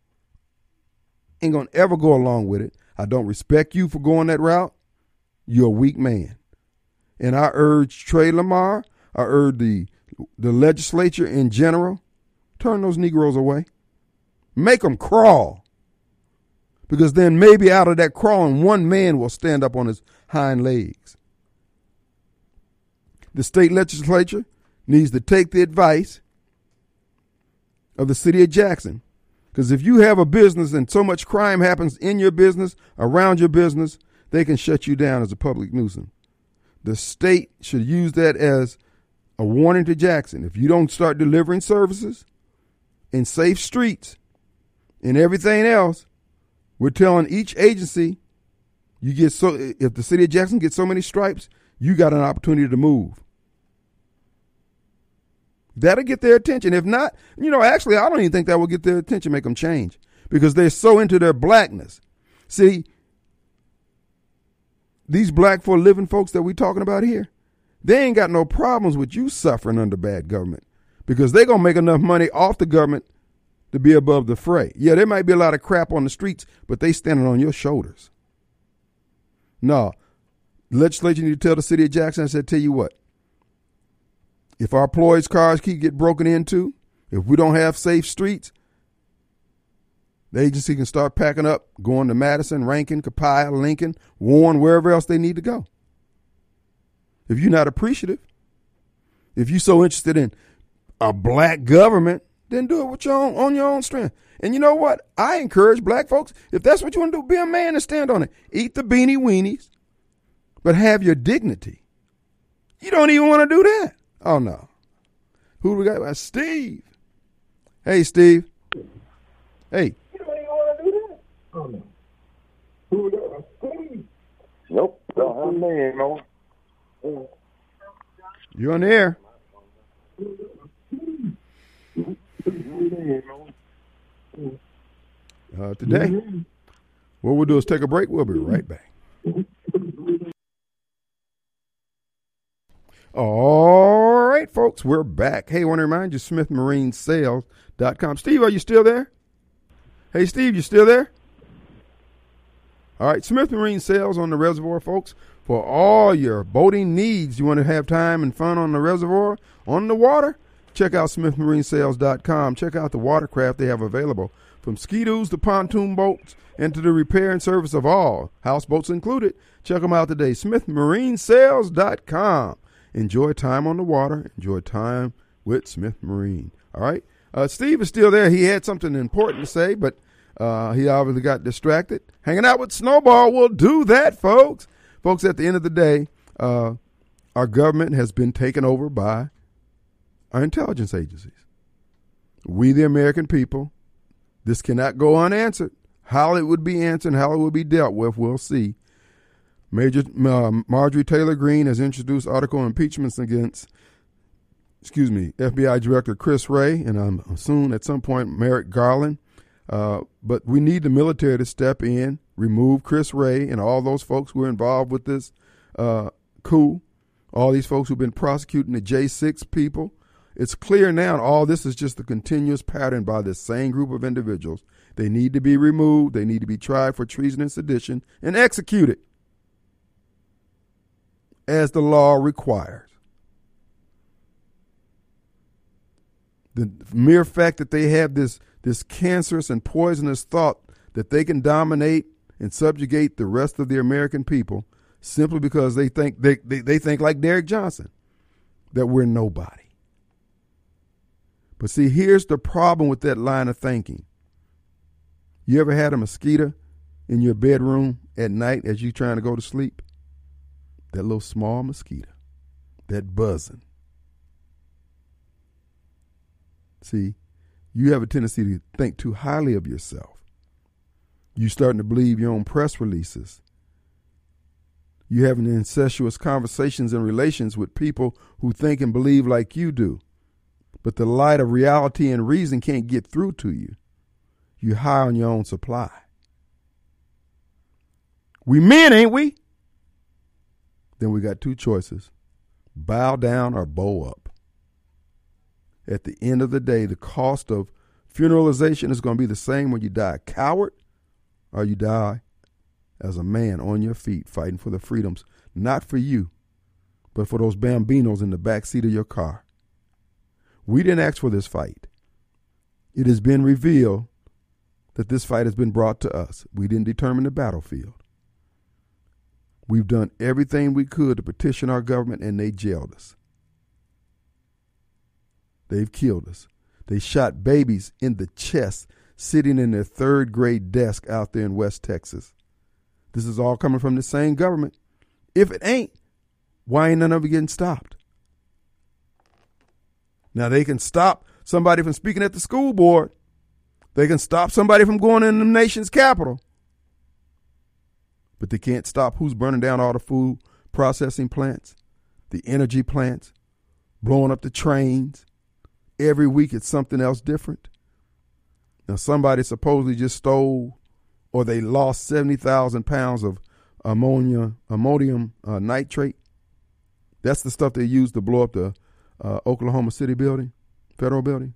ain't gonna ever go along with it. I don't respect you for going that route. You're a weak man. And I urge Trey Lamar, I urge the the legislature in general, turn those Negroes away. Make them crawl. Because then maybe out of that crawling, one man will stand up on his hind legs. The state legislature needs to take the advice of the city of Jackson because if you have a business and so much crime happens in your business, around your business, they can shut you down as a public nuisance. The state should use that as a warning to Jackson. If you don't start delivering services in safe streets and everything else, we're telling each agency you get so if the city of Jackson gets so many stripes, you got an opportunity to move. That'll get their attention. If not, you know, actually, I don't even think that will get their attention, make them change because they're so into their blackness. See, these black for living folks that we talking about here, they ain't got no problems with you suffering under bad government because they're going to make enough money off the government to be above the fray. Yeah, there might be a lot of crap on the streets, but they standing on your shoulders. No, legislature need to tell the city of Jackson, I said, tell you what, if our employees' cars keep get broken into, if we don't have safe streets, the agency can start packing up, going to Madison, Rankin, Copiah, Lincoln, Warren, wherever else they need to go. If you're not appreciative, if you're so interested in a black government, then do it with your own, on your own strength. And you know what? I encourage black folks, if that's what you want to do, be a man and stand on it. Eat the beanie weenies, but have your dignity. You don't even want to do that. Oh no. Who do we got? Uh, Steve. Hey, Steve. Hey. You don't even want to do that. Oh no. Who we got? Steve. Nope. Don't have a name, no. You're on the air. Uh, today, what we'll do is take a break. We'll be right back. All right, folks, we're back. Hey, I want to remind you, SmithMarineSales.com. Steve, are you still there? Hey, Steve, you still there? All right, Smith Marine Sales on the reservoir, folks. For all your boating needs, you want to have time and fun on the reservoir, on the water? Check out SmithMarineSales.com. Check out the watercraft they have available, from ski-doos to pontoon boats, and to the repair and service of all, houseboats included. Check them out today, SmithMarineSales.com. Enjoy time on the water. Enjoy time with Smith Marine. All right. Uh, Steve is still there. He had something important to say, but uh, he obviously got distracted. Hanging out with Snowball will do that, folks. Folks, at the end of the day, uh, our government has been taken over by our intelligence agencies. We, the American people, this cannot go unanswered. How it would be answered, how it would be dealt with, we'll see. Major uh, Marjorie Taylor Greene has introduced article impeachments against, excuse me, FBI Director Chris Wray, and I'm soon at some point Merrick Garland. Uh, but we need the military to step in, remove Chris Wray and all those folks who are involved with this uh, coup, all these folks who've been prosecuting the J6 people. It's clear now all this is just a continuous pattern by this same group of individuals. They need to be removed, they need to be tried for treason and sedition and executed as the law requires. The mere fact that they have this, this cancerous and poisonous thought that they can dominate and subjugate the rest of the American people simply because they think they, they, they think like Derrick Johnson that we're nobody. But see, here's the problem with that line of thinking. You ever had a mosquito in your bedroom at night as you're trying to go to sleep? That little small mosquito, that buzzing. See, you have a tendency to think too highly of yourself. You're starting to believe your own press releases. You're having incestuous conversations and relations with people who think and believe like you do. But the light of reality and reason can't get through to you. You're high on your own supply. We men, ain't we? Then we got two choices bow down or bow up. At the end of the day, the cost of funeralization is going to be the same when you die coward or you die as a man on your feet fighting for the freedoms, not for you, but for those bambinos in the back seat of your car. We didn't ask for this fight. It has been revealed that this fight has been brought to us. We didn't determine the battlefield. We've done everything we could to petition our government, and they jailed us. They've killed us. They shot babies in the chest sitting in their third grade desk out there in West Texas. This is all coming from the same government. If it ain't, why ain't none of it getting stopped? Now they can stop somebody from speaking at the school board. They can stop somebody from going in the nation's capital. But they can't stop who's burning down all the food processing plants, the energy plants, blowing up the trains. Every week it's something else different. Now somebody supposedly just stole or they lost 70,000 pounds of ammonia, ammonium uh, nitrate. That's the stuff they used to blow up the uh, Oklahoma City building, federal building.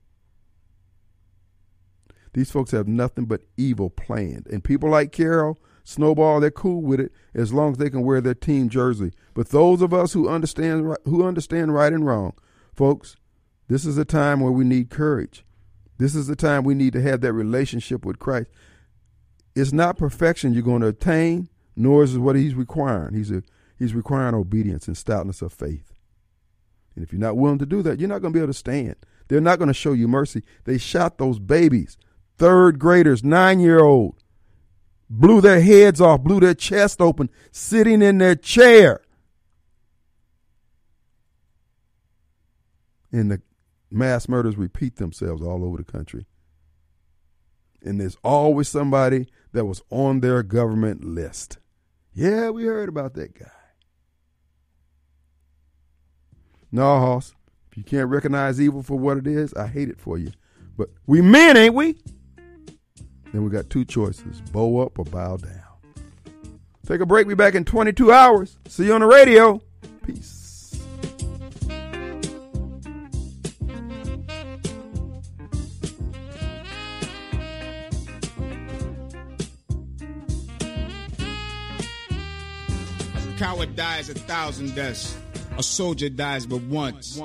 These folks have nothing but evil planned. And people like Carol, Snowball, they're cool with it as long as they can wear their team jersey. But those of us who understand who understand right and wrong, folks, this is a time where we need courage. This is the time we need to have that relationship with Christ. It's not perfection you're going to attain, nor is it what he's requiring. He's a, he's requiring obedience and stoutness of faith. And if you're not willing to do that, you're not going to be able to stand. They're not going to show you mercy. They shot those babies, third graders, nine year old, blew their heads off, blew their chest open, sitting in their chair. And the mass murders repeat themselves all over the country. And there's always somebody that was on their government list. Yeah, we heard about that guy. No, Hoss. If you can't recognize evil for what it is, I hate it for you. But we men, ain't we? Then we got two choices bow up or bow down. Take a break. Be back in 22 hours. See you on the radio. Peace. A coward dies a thousand deaths. A soldier dies but once.